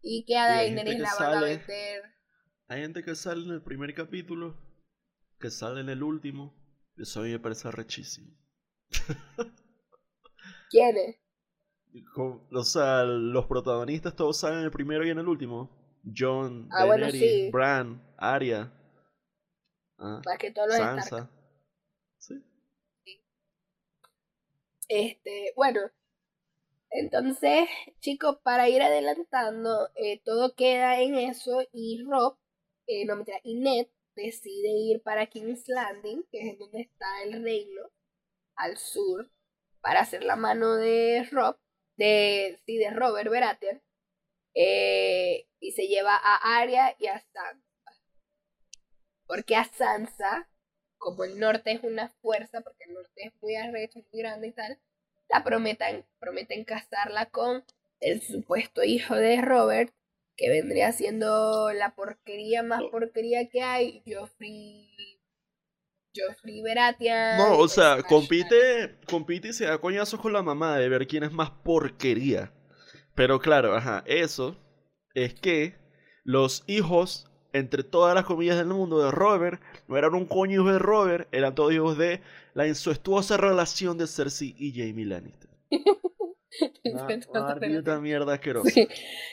y que a Daenerys que la van a meter... Hay gente que sale en el primer capítulo, que sale en el último. Eso a mí me parece rechísimo. ¿Quién es? O sea, los protagonistas todos salen en el primero y en el último. John, Ah, bueno, Daenerys, sí. Bran, Arya, ah, Más que todos los. Sansa. Sí. Este, bueno. Entonces, chicos, para ir adelantando, eh, todo queda en eso y Rob, eh, no mentira, y Ned decide ir para King's Landing, que es donde está el reino, al sur, para hacer la mano de Rob, de, sí, de Robert Baratheon, eh, y se lleva a Arya y a Sansa. Porque a Sansa, como el norte es una fuerza, porque el norte es muy arrecho, muy grande y tal, la prometen, prometen casarla con el supuesto hijo de Robert, que vendría siendo la porquería más No. porquería que hay, Joffrey. Joffrey Baratheon. No, o sea, compite, compite y se da coñazos con la mamá de ver quién es más porquería. Pero claro, ajá, eso es que los hijos, entre todas las comillas del mundo de Robert, no eran un coño hijo de Robert, eran todos hijos de la incestuosa relación de Cersei y Jamie Lannister. Una ardillita mierda asquerosa. Sí.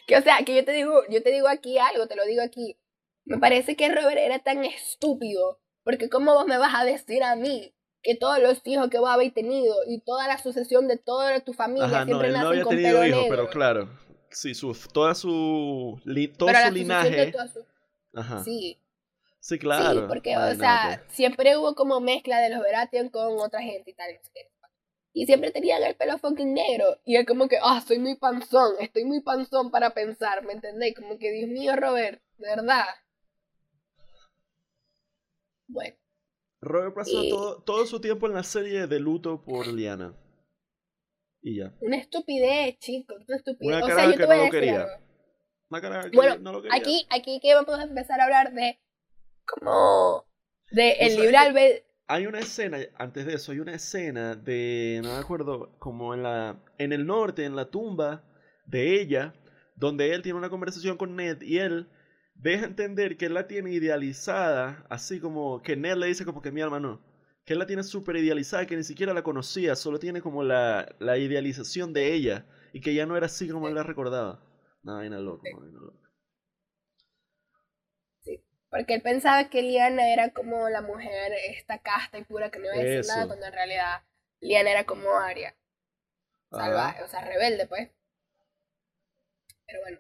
Que o sea, que yo te digo, yo te digo aquí algo, te lo digo aquí. Me parece que Robert era tan estúpido, porque cómo vos me vas a decir a mí que todos los hijos que vos habéis tenido y toda la sucesión de toda tu familia Ajá, no, siempre él no había con tenido hijos, pero claro. Sí, su, toda su. li- todo Pero su linaje. su- Ajá. Sí, Sí, claro. sí, porque, o Imagínate. sea, siempre hubo como mezcla de los Baratheon con otra gente y tal. y no siempre tenían el pelo fucking negro. Y es como que, ah, soy muy panzón, estoy muy panzón para pensar, ¿me entendéis? Como que, Dios mío, Robert, de verdad. Bueno, Robert pasó Y- todo, todo su tiempo en la serie de luto por Liana. Y ya. una estupidez, chicos, una estupidez. Una o sea, caraja yo que te voy no a lo quería. algo. Una cara que Bueno, no lo quería. Aquí, aquí que vamos a empezar a hablar de como de O el sea, libre albedrío. Hay una escena, antes de eso, hay una escena de, no me acuerdo, como en la, en el norte, en la tumba de ella, donde él tiene una conversación con Ned y él deja entender que él la tiene idealizada, así como que Ned le dice como que mi alma no, que él la tiene súper idealizada, que ni siquiera la conocía, solo tiene como la, la idealización de ella y que ya no era así como él la recordaba. No, vaina loco, vaina loco. Porque él pensaba que Liana era como la mujer esta casta y pura que no iba a decir Eso. nada, cuando en realidad Liana era como Ajá. salvaje, o sea, rebelde, pues. Pero bueno.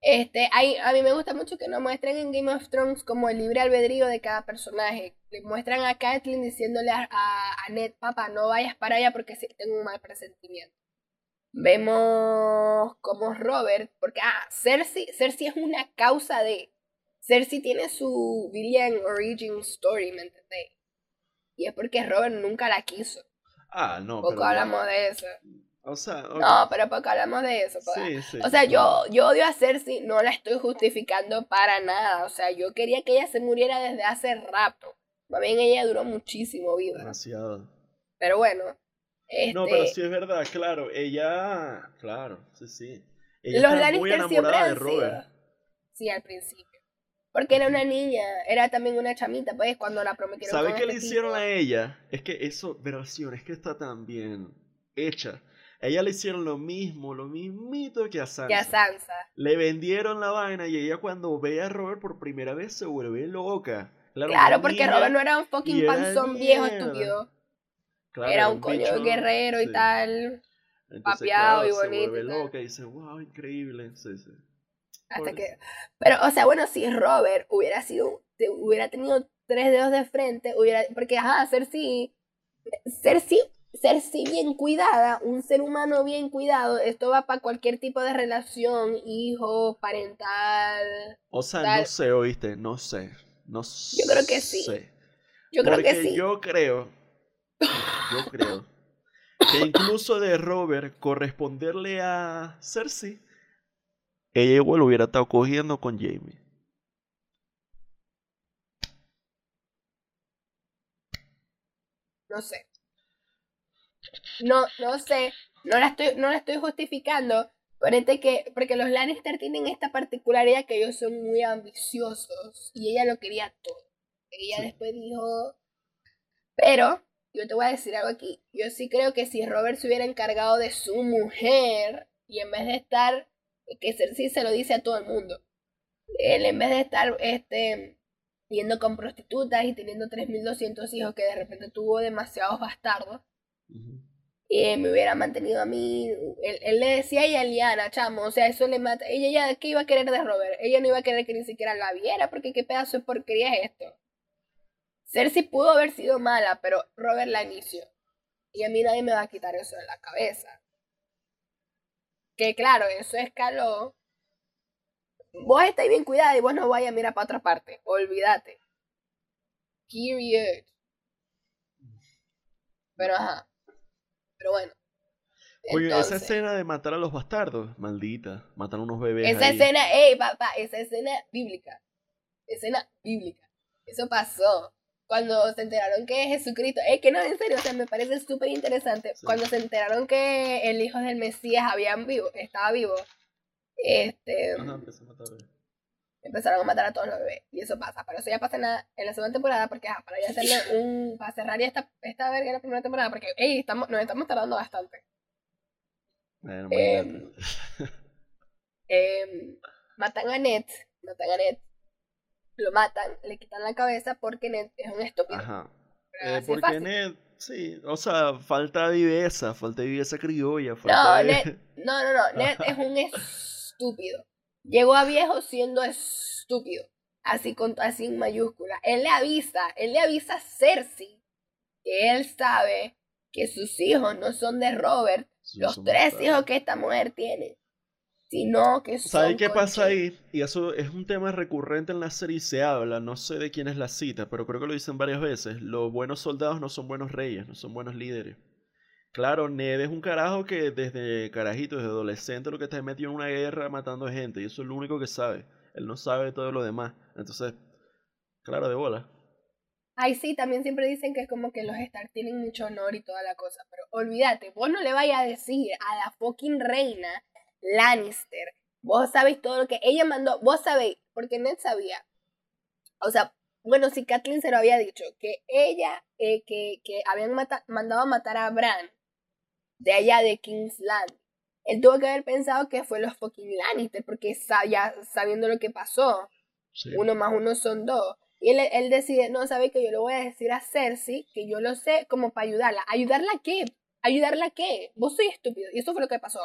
Este, hay, a mí me gusta mucho que nos muestren en Game of Thrones como el libre albedrío de cada personaje. Le muestran a Catelyn diciéndole a, a, a Ned, papá, no vayas para allá porque sí, tengo un mal presentimiento. Vemos como Robert, porque ah, Cersei, Cersei es una causa de. Cersei tiene su Villian Origin Story, ¿me entendéis? Y es porque Robert nunca la quiso. Ah, no, Poco pero... hablamos de eso. O sea, ok. No, pero poco hablamos de eso. poco- sí, sí. O sea, yo, yo odio a Cersei, no la estoy justificando para nada. O sea, yo quería que ella se muriera desde hace rato. Más bien ella duró muchísimo viva. Demasiado. Pero bueno. Este, No, pero sí es verdad, claro, ella, claro, sí, sí. Ella los está muy Lannister siempre enamorada de Robert. sido. Sí, al principio. Porque era una niña, era también una chamita, pues, cuando la prometieron ¿Sabe con qué le este hicieron tipo. a ella? Es que eso, versión, es que está tan bien hecha. Ella le hicieron lo mismo, lo mismito que a Sansa. Y a Sansa. Le vendieron la vaina y ella cuando ve a Robert por primera vez se vuelve loca. Claro, Claro, porque Robert no era un fucking panzón viejo estúpido. claro, era un coño bicho, guerrero y sí. tal. Entonces, papeado y bonito Se vuelve y loca y dice, wow, increíble. Sí, sí. Hasta que. Pero, o sea, bueno, si Robert hubiera sido. hubiera tenido tres dedos de frente, hubiera. Porque, ajá, Cersei. Cersei. Cersei bien cuidada, un ser humano bien cuidado, esto va para cualquier tipo de relación, hijo, parental. O sea, Tal. no sé, oíste, no sé. No Yo creo que sí. sé. Yo creo que sí. Yo creo, yo creo que incluso de Robert corresponderle a Cersei, ella igual hubiera estado cogiendo con Jamie. No sé. No, no sé. No la estoy, no la estoy justificando. Que, porque los Lannister tienen esta particularidad que ellos son muy ambiciosos. Y ella lo quería todo. Ella Sí. después dijo. Pero, yo te voy a decir algo aquí. Yo sí creo que si Robert se hubiera encargado de su mujer, y en vez de estar. Que Cersei se lo dice a todo el mundo. Él en vez de estar este yendo con prostitutas y teniendo 3.200 hijos que de repente tuvo demasiados bastardos. Eh, me hubiera mantenido a mí. Él, él le decía a ella, Liana, chamo, o sea, eso le mata. Ella ya, ¿qué iba a querer de Robert? Ella no iba a querer que ni siquiera la viera, porque qué pedazo de porquería es esto. Cersei pudo haber sido mala, pero Robert la inició. Y a mí nadie me va a quitar eso de la cabeza. Que claro, eso escaló. Vos estáis bien cuidada y vos no vayas a mirar para otra parte. Olvídate. Period. Pero ajá. Pero bueno. Oye, esa escena de matar a los bastardos, maldita, matar a unos bebés. Esa ahí. escena, ey, papá, esa escena bíblica. Escena bíblica. Eso pasó. Cuando se enteraron que Jesucristo, es que no, en serio, o sea, me parece súper interesante. Sí. Cuando se enteraron que el hijo del Mesías habían vivo, estaba vivo, este, Ajá, empezó a matar bebés. Empezaron a matar a todos los bebés. Y eso pasa. Pero eso ya pasa en la, en la segunda temporada, porque para ya hacerle un, para cerrar ya esta, esta verga en la primera temporada, porque, ey, estamos, nos estamos tardando bastante. Bueno, Em. Em, matan a Ned, matan a Ned, lo matan, le quitan la cabeza porque Ned es un estúpido. Ajá. Eh, porque fácil. Ned, sí, o sea, falta viveza, falta viveza criolla, No, de- Ned, no, no, no, Ned es un estúpido. Llegó a viejo siendo estúpido. Así con así en mayúscula. Él le avisa, él le avisa a Cersei que él sabe que sus hijos no son de Robert, Sí, los tres hijos que esta mujer tiene, sino que son ¿Sabes qué pasa ahí? Y eso es un tema recurrente en la serie y se habla, no sé de quién es la cita, pero creo que lo dicen varias veces. Los buenos soldados no son buenos reyes, no son buenos líderes. Claro, Ned es un carajo que desde carajito, desde adolescente, lo que está metido en una guerra matando gente, y eso es lo único que sabe. Él no sabe todo lo demás. Entonces, claro, de bola. Ay, sí, también siempre dicen que es como que los Stark tienen mucho honor y toda la cosa, pero olvídate, vos no le vayas a decir a la fucking reina Lannister, vos sabéis todo lo que ella mandó, vos sabéis, porque Ned sabía, o sea, bueno, si Kathleen se lo había dicho, que ella, eh, que, que habían mandado a matar a Bran de allá de King's Land, él tuvo que haber pensado que fue los fucking Lannister, porque sa- ya sabiendo lo que pasó, Sí. uno más uno son dos. Y él, él decide, no, sabe que yo le voy a decir a Cersei que yo lo sé como para ayudarla. ¿Ayudarla a qué? ¿Ayudarla a qué? Vos soy estúpido. Y eso fue lo que pasó.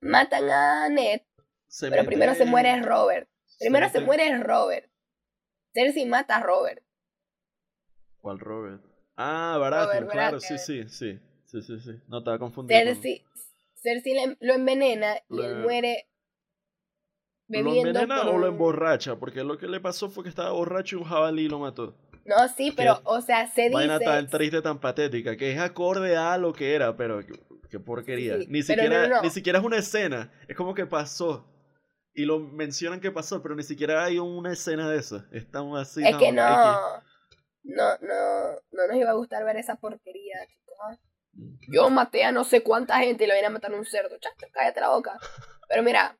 Matan a Ned, Se pero primero se muere Robert. Primero se mete- muere Robert. Cersei mata a Robert. ¿Cuál Robert? Ah, Baratheon, Robert claro, Baratheon. sí, sí. Sí, sí, sí. No estaba confundido. con- Cersei, Cersei le- lo envenena y él muere ¿Lo bebiendo envenena por o lo emborracha? Porque lo que le pasó fue que estaba borracho y un jabalí lo mató. No, sí, pero, o sea, se Vaina tan dice... triste, tan patética, que es acorde a lo que era, pero qué, porquería. Sí, ni, siquiera, no, no, no. ni siquiera es una escena, es como que pasó. Y lo mencionan que pasó, pero ni siquiera hay una escena de eso. Están así. Es que no, no, no, no nos iba a gustar ver esa porquería, chicos. Yo maté a no sé cuánta gente y lo vine a matar a un cerdo. Chacho, cállate la boca. Pero mira,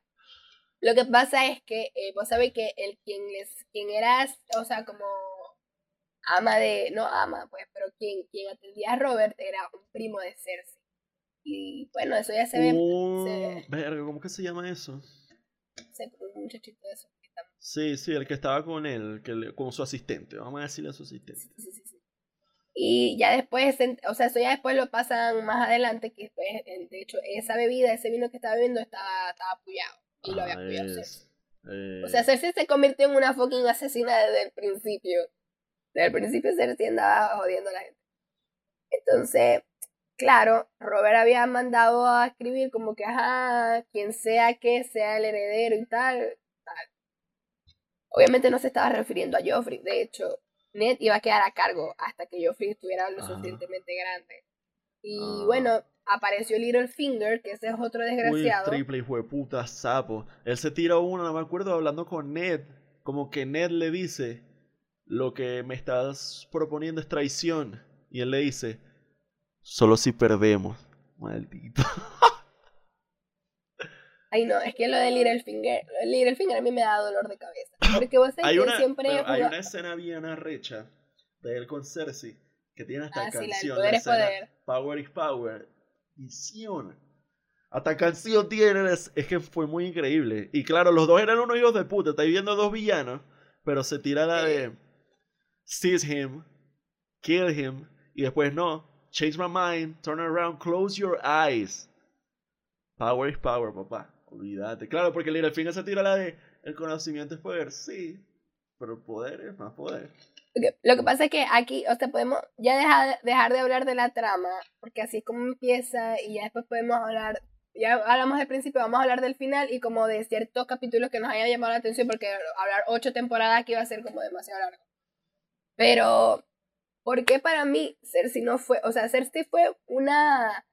lo que pasa es que eh, vos sabés que el quien les, quien era, o sea, como ama de, no ama, pues, pero quien, quien atendía a Robert era un primo de Cersei. Y bueno, eso ya se ve, se- Verga, ¿cómo que se llama eso? se- un muchachito de eso. Sí, sí, el que estaba con él, que le- con su asistente. Vamos a decirle a su asistente. Sí, sí, sí, sí. Y ya después, o sea, eso ya después lo pasan más adelante, que después, de hecho, esa bebida, ese vino que estaba bebiendo estaba, estaba apoyado. Y lo había Ah, apoyado Cersei. eh, O sea, Cersei se convirtió en una fucking asesina desde el principio. Desde el principio Cersei andaba jodiendo a la gente. Entonces, claro, Robert había mandado a escribir como que, ajá, quien sea que sea el heredero y tal, tal. Obviamente no se estaba refiriendo a Joffrey, de hecho, Ned iba a quedar a cargo hasta que Joffrey estuviera lo suficientemente grande. Y Ah. bueno, apareció Littlefinger, que ese es otro Uy, desgraciado. triple hijo de puta sapo. Él se tira uno, no me acuerdo, hablando con Ned. Como que Ned le dice, lo que me estás proponiendo es traición. Y él le dice, solo si perdemos. Maldito. Ay, no, es que lo de Littlefinger, Littlefinger a mí me da dolor de cabeza. Porque vos sabés Hay que una, siempre pero hay una escena bien arrecha de él con Cersei que tiene hasta Ah, sí, la del canción. poder la es escena poder. Power is Power. Visión. Hasta canción tiene. Es, es que fue muy increíble. Y claro, los dos eran unos hijos de puta. Está viendo dos villanos. Pero se tira la Sí. de. Seize him. Kill him. Y después no. Change my mind. Turn around. Close your eyes. Power is power, papá. Claro, porque Littlefinger se tira la de. El conocimiento es poder. Sí. Pero poder es más poder. Que- Lo que pasa es que aquí, o sea, podemos ya dejar, dejar de hablar de la trama, porque así es como empieza y ya después podemos hablar, ya hablamos del principio, vamos a hablar del final y como de ciertos capítulos que nos hayan llamado la atención, porque hablar ocho temporadas aquí va a ser como demasiado largo. Pero, ¿por qué para mí Cersei no fue, o sea, Cersei fue una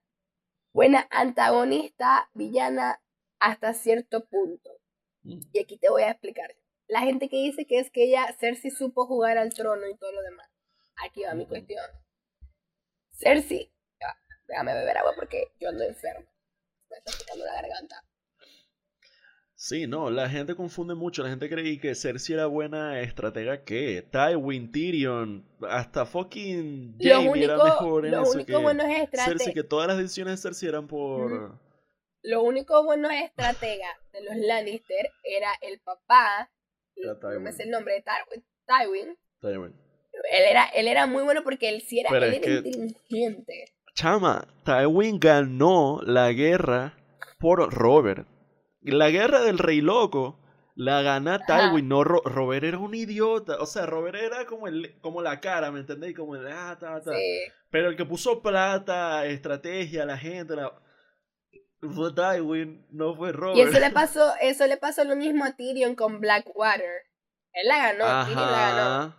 buena antagonista, villana, hasta cierto punto? Mm. Y aquí te voy a explicar. La gente que dice que es que ella, Cersei supo jugar al trono y todo lo demás. Aquí va mi cuestión. Cersei, ya déjame beber agua porque yo ando enfermo. Me está picando la garganta. Sí, no, la gente confunde mucho. La gente cree que Cersei era buena estratega que Tywin, Tyrion, hasta fucking Jaime era mejor en lo eso único que bueno es Cersei, que todas las decisiones de Cersei eran por únicos buenos estrategas de los Lannister era el papá, no me sé el nombre de Tywin, Tywin. Tywin. Él era, él era muy bueno porque él sí era, Pero él es era que- inteligente. Chama, Tywin ganó la guerra por Robert. La guerra del Rey Loco la gana. Tywin, no Ro- Robert era un idiota. O sea, Robert era como, el, como la cara, ¿me entendéis? Como el, ah, ta, ta. Sí. Pero el que puso plata, estrategia, la gente, la... fue Tywin, no fue Robert. Y eso le pasó, eso le pasó lo mismo a Tyrion con Blackwater. Él la ganó, Tyrion la ganó.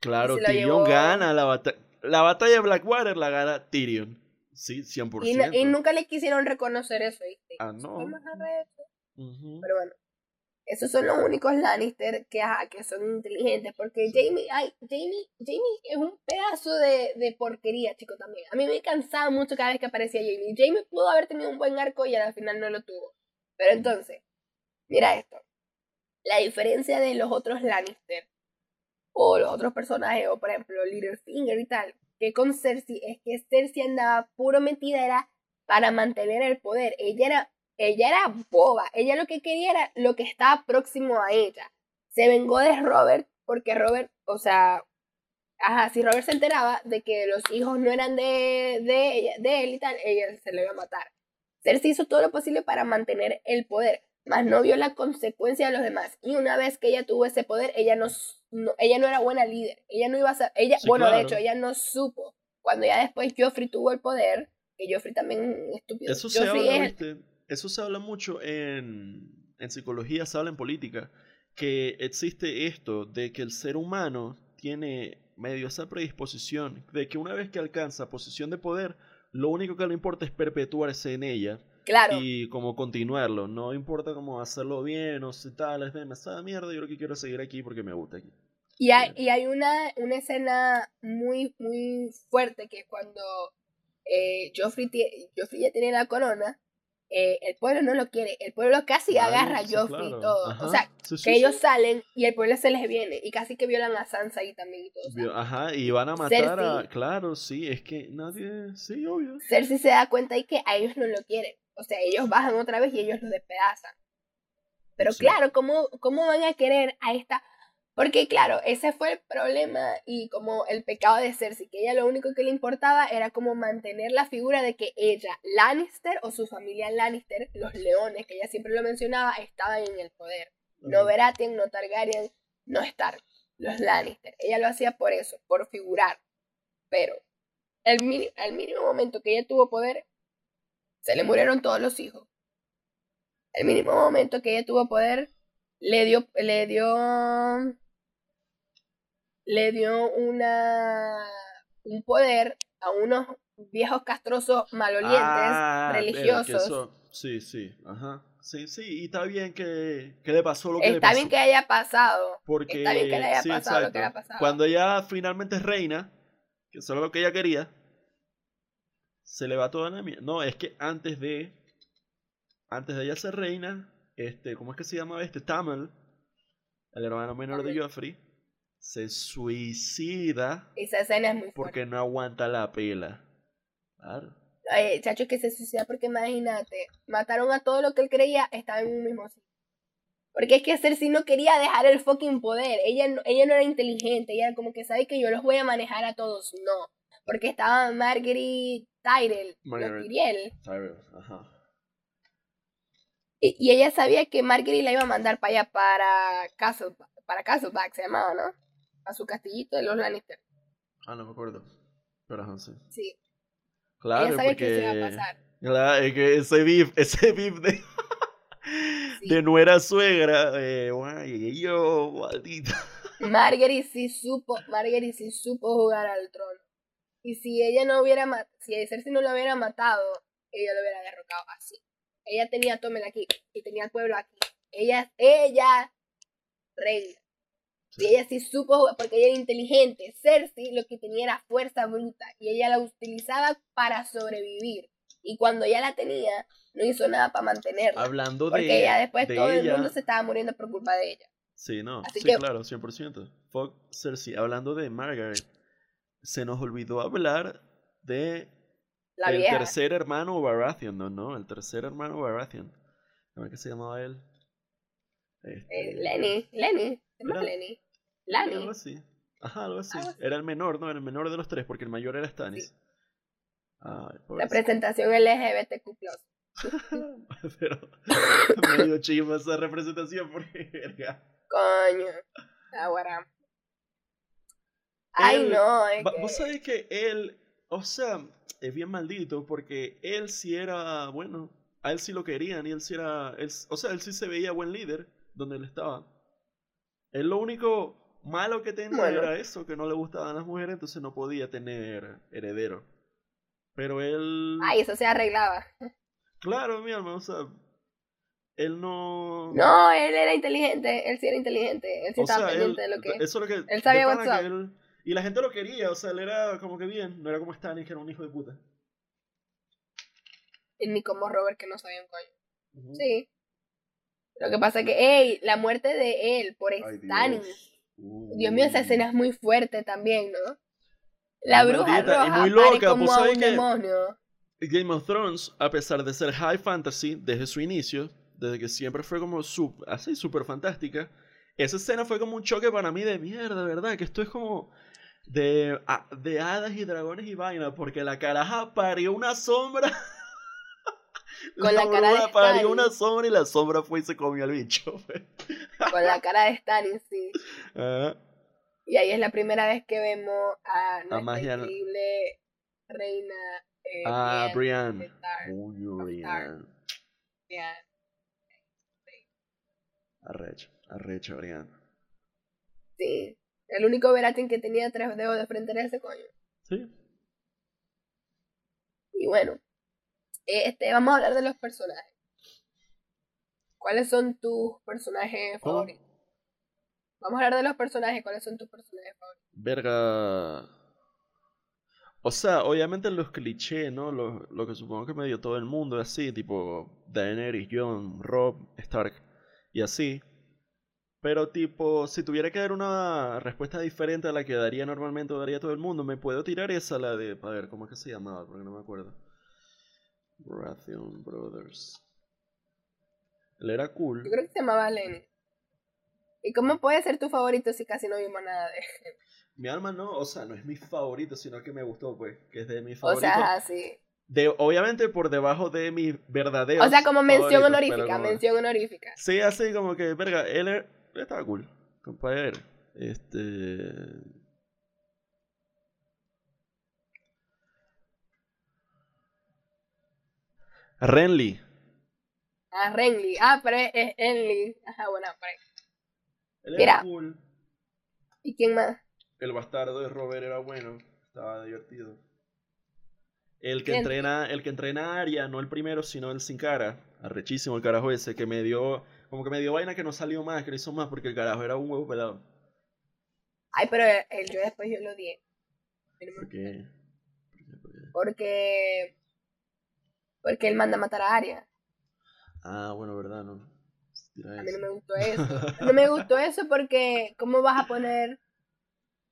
Claro, Tyrion llevó- gana la batalla. La batalla de Blackwater la gana Tyrion. Sí, 100%. Y, no- y nunca le quisieron reconocer eso, ¿viste? Ah, no. Pero bueno, esos son los únicos Lannister que, ajá, que son inteligentes. Porque Jamie, ay, Jamie, Jamie es un pedazo de, de porquería, chico, también. A mí me cansaba mucho cada vez que aparecía Jamie. Jamie pudo haber tenido un buen arco y al final no lo tuvo. Pero entonces, mira esto. La diferencia de los otros Lannister o los otros personajes, o por ejemplo Littlefinger y tal, que con Cersei es que Cersei andaba puro metida era para mantener el poder. Ella era, ella era boba. Ella lo que quería era lo que estaba próximo a ella. Se vengó de Robert porque Robert, o sea, ajá, si Robert se enteraba de que los hijos no eran de, de, ella, de él y tal, ella se le iba a matar. Cersei hizo todo lo posible para mantener el poder, mas no vio la consecuencia de los demás. Y una vez que ella tuvo ese poder, ella no, no- ella no era buena líder. Ella no iba a ser, ella, Sí, bueno, de hecho, ella no supo. Cuando ya después Joffrey tuvo el poder, que Joffrey también estúpido. Eso se Joffrey habla, es- ¿viste? Eso se habla mucho en, en psicología, se habla en política, que existe esto de que el ser humano tiene medio esa predisposición de que una vez que alcanza posición de poder, lo único que le importa es perpetuarse en ella claro. y como continuarlo. No importa cómo hacerlo bien o si tal, es demasiada mierda, yo lo que quiero es seguir aquí porque me gusta aquí. Y hay, y hay una, una escena muy, muy fuerte que es cuando eh, Joffrey, Joffrey ya tiene la corona, eh, el pueblo no lo quiere, el pueblo casi Claro, agarra a sí, Joffrey claro. y todo. Ajá. O sea, Sí, sí, que sí. ellos salen y el pueblo se les viene y casi que violan a Sansa ahí también y todo. Vio- Ajá, y van a matar a... Claro, sí, es que nadie... Sí, obvio. Cersei se da cuenta y que a ellos no lo quieren. O sea, ellos bajan otra vez y ellos los despedazan. Pero Sí. claro, ¿cómo, ¿cómo van a querer a esta? Porque claro, ese fue el problema y como el pecado de Cersei, que ella lo único que le importaba era como mantener la figura de que ella, Lannister o su familia Lannister, los leones, que ella siempre lo mencionaba, estaban en el poder. No. Baratheon, no Targaryen, no Stark, los Lannister. Ella lo hacía por eso, por figurar. Pero al mínimo momento que ella tuvo poder, se le murieron todos los hijos. El mínimo momento que ella tuvo poder, le dio, le dio, le dio una, un poder a unos viejos castrosos malolientes, Ah, religiosos. eso- Sí, sí, ajá. Sí, sí, y está bien que, que le pasó lo que le Está pasó. bien que haya pasado. Porque, está bien que le haya sí, pasado lo que exacto. le ha pasado. Cuando ella finalmente es reina, que eso era lo que ella quería, se le va toda la mierda. No, es que antes de, antes de ella ser reina, este, ¿cómo es que se llamaba este? Tamil, el hermano menor de. Joffrey, se suicida Esa escena es muy fuerte. porque no aguanta la pela. Claro. Chacho, que se suicida porque imagínate, mataron a todo lo que él creía, estaba en un mismo sitio. Porque es que Cersei no quería dejar el fucking poder. Ella no, ella no era inteligente. Ella era como que sabe que yo los voy a manejar a todos. No. Porque estaba Marguerite Tyrell, no, Margaery. Tyriel. Tyrell, ajá. Y, y ella sabía que Marguerite la iba a mandar para allá, para Castle, para Castleback se llamaba, ¿no? A su castillito de los Lannister. Ah, no me acuerdo. Pero ajá, sí. Sí. Claro, ella sabía porque... que iba a pasar. Claro, es que ese beef, ese beef de, Sí. de nuera suegra, eh, guay, yo, maldita. Marguerite sí supo, Marguerite sí supo jugar al trono. Y si ella no hubiera matado, si Cersei no lo hubiera matado, ella lo hubiera derrocado así. Ella tenía a Tommen aquí y tenía al pueblo aquí. Ella, ella, reina. Y ella sí supo porque ella era inteligente. Cersei lo que tenía era fuerza bruta y ella la utilizaba para sobrevivir. Y cuando ya la tenía, no hizo nada para mantenerla. Hablando de, porque ella después de todo el mundo se estaba muriendo por culpa de ella. Sí, no, Así sí, que- claro, 100%. Fuck Cersei. Hablando de Margaret, se nos olvidó hablar de La el vieja. tercer hermano Baratheon, no, no, el tercer hermano Baratheon. ¿Cómo que se llamaba él? Eh, Este, Lenny. Lenny. ¿Se llama Era- Lenny? Sí, Lani. algo así. Ajá, algo así. Era el menor, ¿no? Era el menor de los tres, porque el mayor era Stannis. Ay, pobrecito. Representación LGBTQ+. Pero medio chima esa representación porque verga. Coño. Ahora. Ay, Él- no. Es que... Vos sabés que él, o sea, es bien maldito porque él sí era, bueno, a él sí lo querían y él sí era, él, o sea, él sí se veía buen líder donde él estaba. Él lo único malo que tenía Bueno. era eso, que no le gustaban las mujeres, entonces no podía tener heredero. Pero él, Ay, eso se arreglaba. claro, mi alma, o sea, él no... No, él era inteligente. Él sí era inteligente. Él sí O estaba sea, pendiente él, de lo que... eso es lo que... él sabía de pana what's que up. él- y la gente lo quería, o sea, él era como que bien, no era como Stannis, que era un hijo de puta. Y ni como Robert, que no sabía un coño. Sí. Lo que pasa es que, ey, la muerte de él por Stannis. Dios. Dios mío, esa escena es muy fuerte también, ¿no? La bruja maldita y roja muy loca, como ¿vos a un que- demonio. Game of Thrones, a pesar de ser high fantasy desde su inicio, desde que siempre fue como sub- así súper fantástica, esa escena fue como un choque para mí de mierda, ¿verdad? Que esto es como de, de hadas y dragones y vaina, porque la caraja parió una sombra. Con la cara de parió una sombra y la sombra fue y se comió al bicho. Con la cara de Stannis, sí. Y ahí es la primera vez que vemos a nuestra increíble reina. Eh, ah, Brian. Brian. Brienne. Arrecho, arrecho, Brian. Sí. El único Beratin que tenía tres dedos de frente era ese coño. Sí. Y bueno, este, vamos a hablar de los personajes. ¿Cuáles son tus personajes ¿Cómo? favoritos? Vamos a hablar de los personajes. ¿Cuáles son tus personajes favoritos? Verga. O sea, obviamente los clichés, ¿no? Lo, lo que supongo que me dio todo el mundo, así, tipo Daenerys, Jon, Rob, Stark y así. Pero tipo, si tuviera que dar una respuesta diferente a la que daría normalmente o daría todo el mundo, me puedo tirar esa, la de, a ver, ¿cómo es que se llamaba? Porque no me acuerdo. Baratheon Brothers. Él era cool. Yo creo que se llamaba Lenny. ¿Y cómo puede ser tu favorito si casi no vimos nada de él? Mi alma no, o sea, no es mi favorito, sino que me gustó, pues, que es de mi O favorito. sea, así. De, obviamente por debajo de mis verdaderos. O sea, como mención favoritos, honorífica, como- mención honorífica. Sí, así como que, verga, él era- él estaba cool. Compadre. Este. Renly. Ah, Renly. Ah, pero es, es Enly. Ajá, bueno, era Mira. cool. ¿Y quién más? El bastardo de Robert era bueno. Estaba divertido. El que ¿Quién? entrena, el que entrena a Arya, no el primero, sino el sin cara. Arrechísimo el carajo ese, que me dio. Como que me dio vaina que no salió más, que no hizo más, porque el carajo era un huevo pelado. Ay, pero el, yo después yo lo di. ¿Por qué? Porque. Porque él manda a matar a Arya. Ah, bueno, verdad, no. A mí no me gustó eso. No me gustó eso porque. ¿Cómo vas a poner.?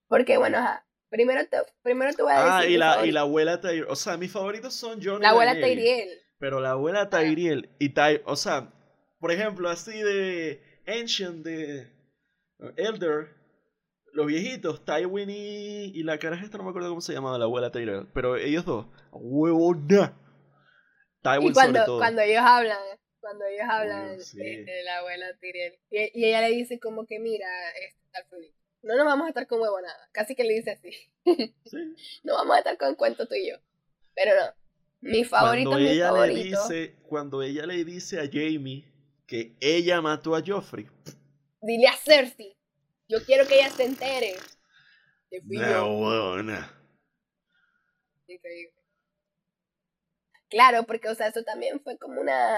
Porque, bueno, ajá. Primero te, primero te voy a decir. Ah, y la, y la abuela Tyriel. O sea, mis favoritos son John y La abuela Daenerys. Tyriel. Pero la abuela Tyriel y Ty, o sea, por ejemplo, así de Ancient, de Elder, los viejitos, Tywin y, y la caraja esta no me acuerdo cómo se llamaba la abuela Tyriel, pero ellos dos, huevona. Tywin Y cuando, sobre todo. cuando ellos hablan, cuando ellos hablan Uy, sí. de, de la abuela Tyriel, y, y ella le dice como que mira, este, no nos vamos a estar con huevo nada, casi que le dice así, Sí. no vamos a estar con cuento tú y yo, pero no, mi favorito, Cuando mi ella le favorito, dice, cuando ella le dice a Jamie que ella mató a Joffrey. dile a Cersei, yo quiero que ella se entere, que fui No, yo. huevona. Increíble. Claro, porque, o sea, eso también fue como una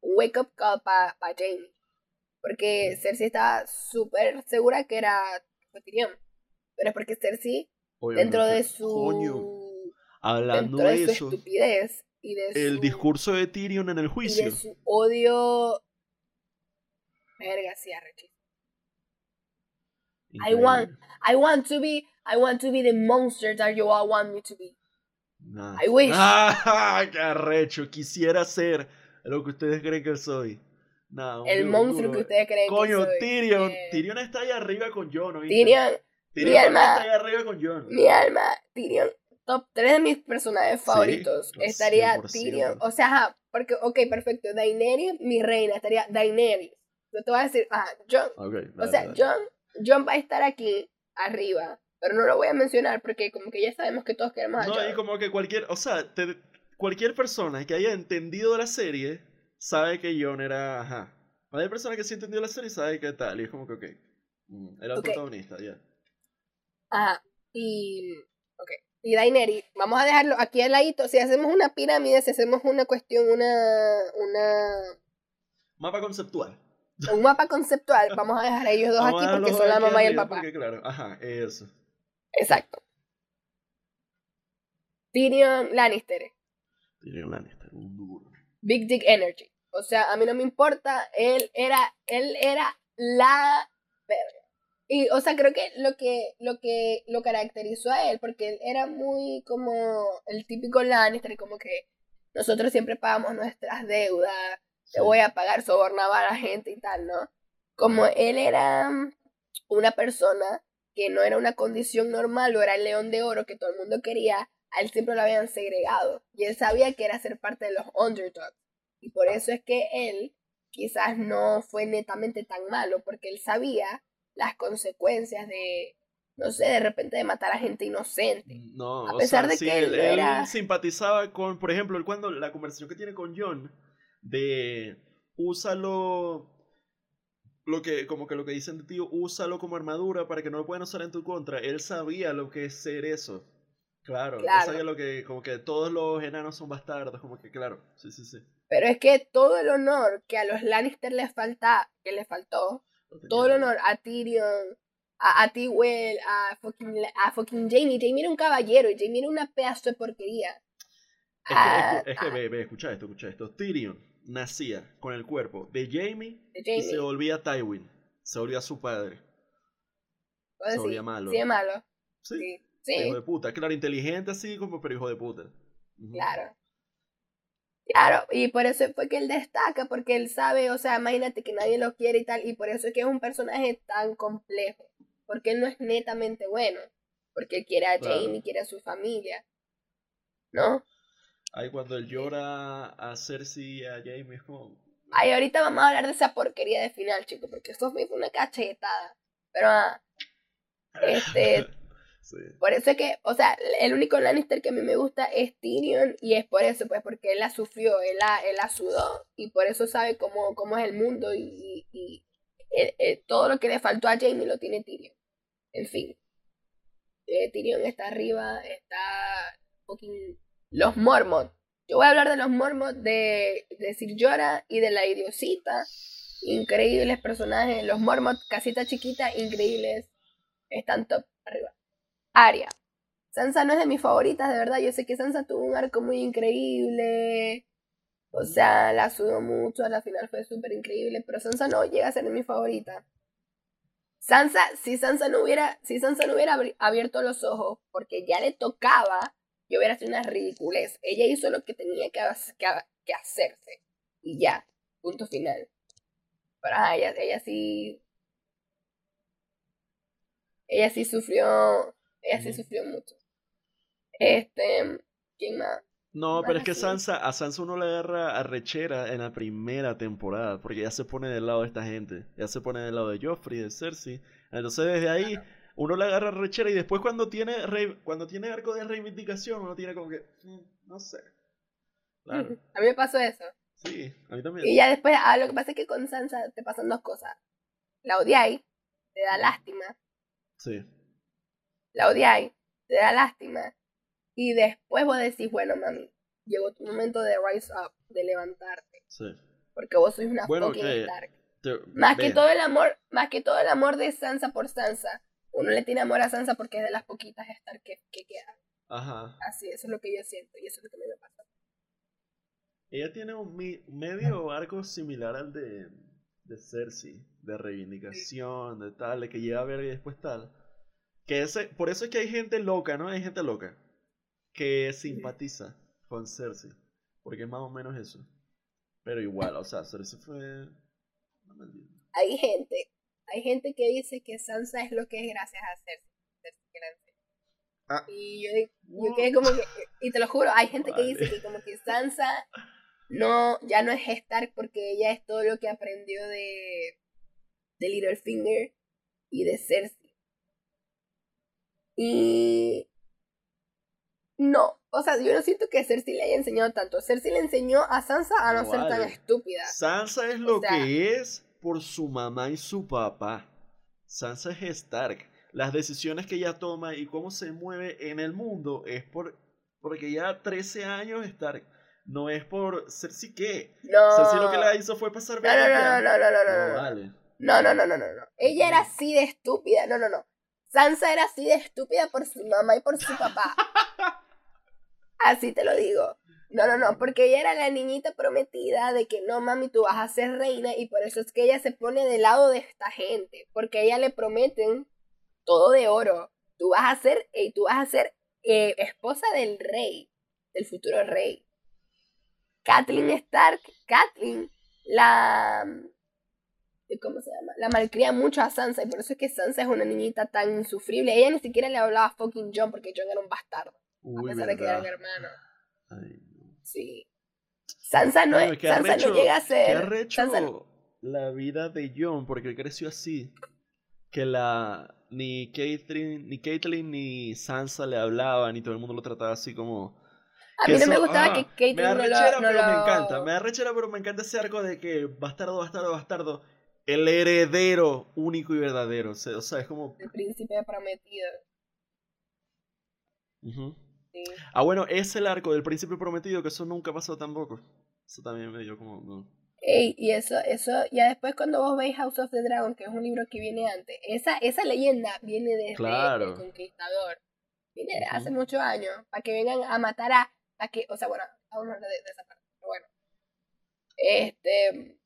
wake up call para Jamie. Porque Cersei estaba súper segura que era Tyrion. Pero es porque Cersei, dentro de su. Coño, hablando dentro de de su eso, estupidez y de el su. discurso de Tyrion en el y juicio. de su odio. Verga, sí, arrechísimo. I want- I want to be. I want to be the monster that you all want me to be. Nah. I wish. Ah, qué arrecho. Quisiera ser lo que ustedes creen que soy. Un el monstruo duro. que ustedes creen Coño, que soy. Tyrion. Eh, Tyrion está ahí arriba con Jon, ¿oíste? Tyrion, Tyrion mi alma. está ahí arriba con Jon. mi alma, Tyrion. Top 3 de mis personajes Sí, favoritos. claro, estaría 100%. Tyrion. O sea, ajá, porque, ok, perfecto. Daenerys, mi reina, estaría Daenerys. Yo te voy a decir, ajá, Jon. Ok, O sea. Jon, Jon va a estar aquí arriba. Pero no lo voy a mencionar porque como que ya sabemos que todos queremos a No, y como que cualquier, o sea, te- cualquier persona que haya entendido la serie sabe que Jon era, ajá. Cualquier persona que sí entendió la serie sabe que tal, y es como que, ok, mm, era el protagonista, ya. Ajá. Y. Ok. Y Daenerys, vamos a dejarlo aquí al ladito. Si hacemos una pirámide, si hacemos una cuestión, una. una Mapa conceptual. un mapa conceptual, vamos a dejar a ellos dos Vamos aquí porque son la mamá y el papá. Porque, claro, ajá, eso. Exacto. Tyrion Lannister. Tyrion Lannister, un duro. Big Dick Energy. O sea, a mí no me importa. Él era. Él era la. verga. Y, o sea, creo que lo que lo que lo caracterizó a él, porque él era muy como el típico Lannister, como que nosotros siempre pagamos nuestras deudas, te voy a pagar, sobornaba a la gente y tal, ¿no? Como él era una persona que no era una condición normal o era el león de oro que todo el mundo quería, a él siempre lo habían segregado. Y él sabía que era ser parte de los underdogs. Y por eso es que él quizás no fue netamente tan malo, porque él sabía las consecuencias de, no sé, de repente de matar a gente inocente. No, A o pesar sea, de sí, que él él, era- él simpatizaba con, por ejemplo, cuando la conversación que tiene con John de úsalo lo que como que lo que dicen de tío, úsalo como armadura para que no lo puedan usar en tu contra. Él sabía lo que es ser eso. Claro, él Claro. sabía lo que como que todos los enanos son bastardos, como que claro. Sí, sí, sí. Pero es que todo el honor que a los Lannister les falta, que les faltó, todo el honor a Tyrion, a, a Tywell, a fucking, a fucking Jamie. Jamie era un caballero y Jamie era una pedazo de porquería. Es que, Ah, es que, es que ve, ve, escucha esto, escucha esto. Tyrion nacía con el cuerpo de Jamie, y se volvía Tywin. Se volvía su padre. Puedo se volvía malo. Sí, es malo. Sí. Sí, sí, Hijo de puta. Claro, inteligente así como, pero hijo de puta. Claro. Claro, y por eso fue que él destaca, porque él sabe, o sea, imagínate que nadie lo quiere y tal, y por eso es que es un personaje tan complejo, porque él no es netamente bueno, porque él quiere a Claro. Jamie, quiere a su familia, ¿no? Ahí cuando él llora a Cersei y a Jaime es como... Ay, ahorita vamos a hablar de esa porquería de final, chicos, porque eso fue una cachetada. Pero ah, este, sí. por eso es que, o sea, el único Lannister que a mí me gusta es Tyrion y es por eso, pues, porque él la sufrió, él la, él la sudó y por eso sabe cómo, cómo es el mundo y, y, y eh, eh, todo lo que le faltó a Jamie lo tiene Tyrion. En fin, eh, Tyrion está arriba, está fucking los Mormont. Yo voy a hablar de los Mormont, de, de Sir Jorah y de la idiosita. Increíbles personajes. Los Mormont, casita chiquita, increíbles. Están top arriba. Arya. Sansa no es de mis favoritas, de verdad. Yo sé que Sansa tuvo un arco muy increíble. O sea, la sudó mucho. A la final fue súper increíble. Pero Sansa no llega a ser mi favorita. Sansa, si Sansa no hubiera, si Sansa no hubiera abierto los ojos, porque ya le tocaba, yo hubiera sido una ridiculez. Ella hizo lo que tenía que, ha- que, ha- que hacerse. Y ya, punto final. Pero ajá, ella, ella sí. Ella sí sufrió. Ella sí sufrió mucho. Este. ¿Quién más? No, pero es que. Sansa, a Sansa uno le agarra arrechera en la primera temporada, porque ya se pone del lado de esta gente, ya se pone del lado de Joffrey, de Cersei. Entonces desde ahí uno le agarra arrechera y después cuando tiene re- cuando tiene arco de reivindicación uno tiene como que, mm, no sé. Claro, A mí me pasó eso. sí, a mí también. Y ya después, ah, lo que pasa es que con Sansa te pasan dos cosas. La odiáis, te da lástima. Sí, La odiáis, te da lástima. Y después vos decís, bueno, mami, llegó tu momento de rise up, de levantarte. sí. Porque vos sois una Bueno, fucking que- Stark. Te- Más que todo el amor, más que todo el amor de Sansa por Sansa. Uno le tiene amor a Sansa porque es de las poquitas Stark que, que quedan. Ajá. Así, eso es lo que yo siento y eso es lo que me pasa. Ella tiene un mi- medio arco similar al de, de Cersei, de reivindicación, de tal, de que llega a ver y después tal. Que ese, por eso es que hay gente loca, ¿no? Hay gente loca. que simpatiza con Cersei. Porque es más o menos eso. Pero igual, o sea, Cersei fue... hay gente, hay gente que dice que Sansa es lo que es gracias a Cersei. Ah. Y yo, yo quedé como que, y te lo juro, hay gente que dice que como que Sansa no, ya no es Stark porque ella es todo lo que aprendió de, de Littlefinger y de Cersei. Y no, o sea, yo no siento que Cersei le haya enseñado tanto. Cersei le enseñó a Sansa a no, ser tan estúpida. Sansa es lo que es por su mamá y su papá. Sansa es Stark. Las decisiones que ella toma y cómo se mueve en el mundo es por porque ya 13 años Stark. No es por Cersei qué. No. Cersei lo que la hizo fue pasar no, no, no, no, no, no, no, vale. no, no, no, no, no, Ella era así de estúpida. No, no, no. Sansa era así de estúpida por su mamá y por su papá. así te lo digo. No, no, no, porque ella era la niñita prometida de que no, mami, tú vas a ser reina y por eso es que ella se pone del lado de esta gente, porque a ella le prometen todo de oro. Tú vas a ser, y tú vas a ser eh, esposa del rey, del futuro rey. Kathleen Stark, Kathleen, la... ¿Cómo se llama? La malcría mucho a Sansa y por eso es que Sansa es una niñita tan insufrible. Ella ni siquiera le hablaba a fucking John porque John era un bastardo. a pesar de que eran hermanos. Sí. Sansa no, es, Sansa no llega a ser... Sansa la vida de John porque él creció así. Que la ni Caitlyn, ni Caitlyn ni Sansa le hablaban y todo el mundo lo trataba así como a mí no me gustaba que Caitlyn no, lo, no pero me encanta, me da rechera pero me encanta ese arco de que bastardo, bastardo, bastardo, el heredero único y verdadero, o sea, es como el príncipe prometido. Sí. Ah, bueno, es el arco del príncipe prometido que eso nunca pasó tampoco. Eso también me dio como Ey, y eso, eso, ya después cuando vos veis House of the Dragon, que es un libro que viene antes, esa, esa leyenda viene desde el conquistador. Viene de hace muchos años, para que vengan a matar a, a que, o sea, bueno, vamos a hablar de, esa parte, pero bueno. Este,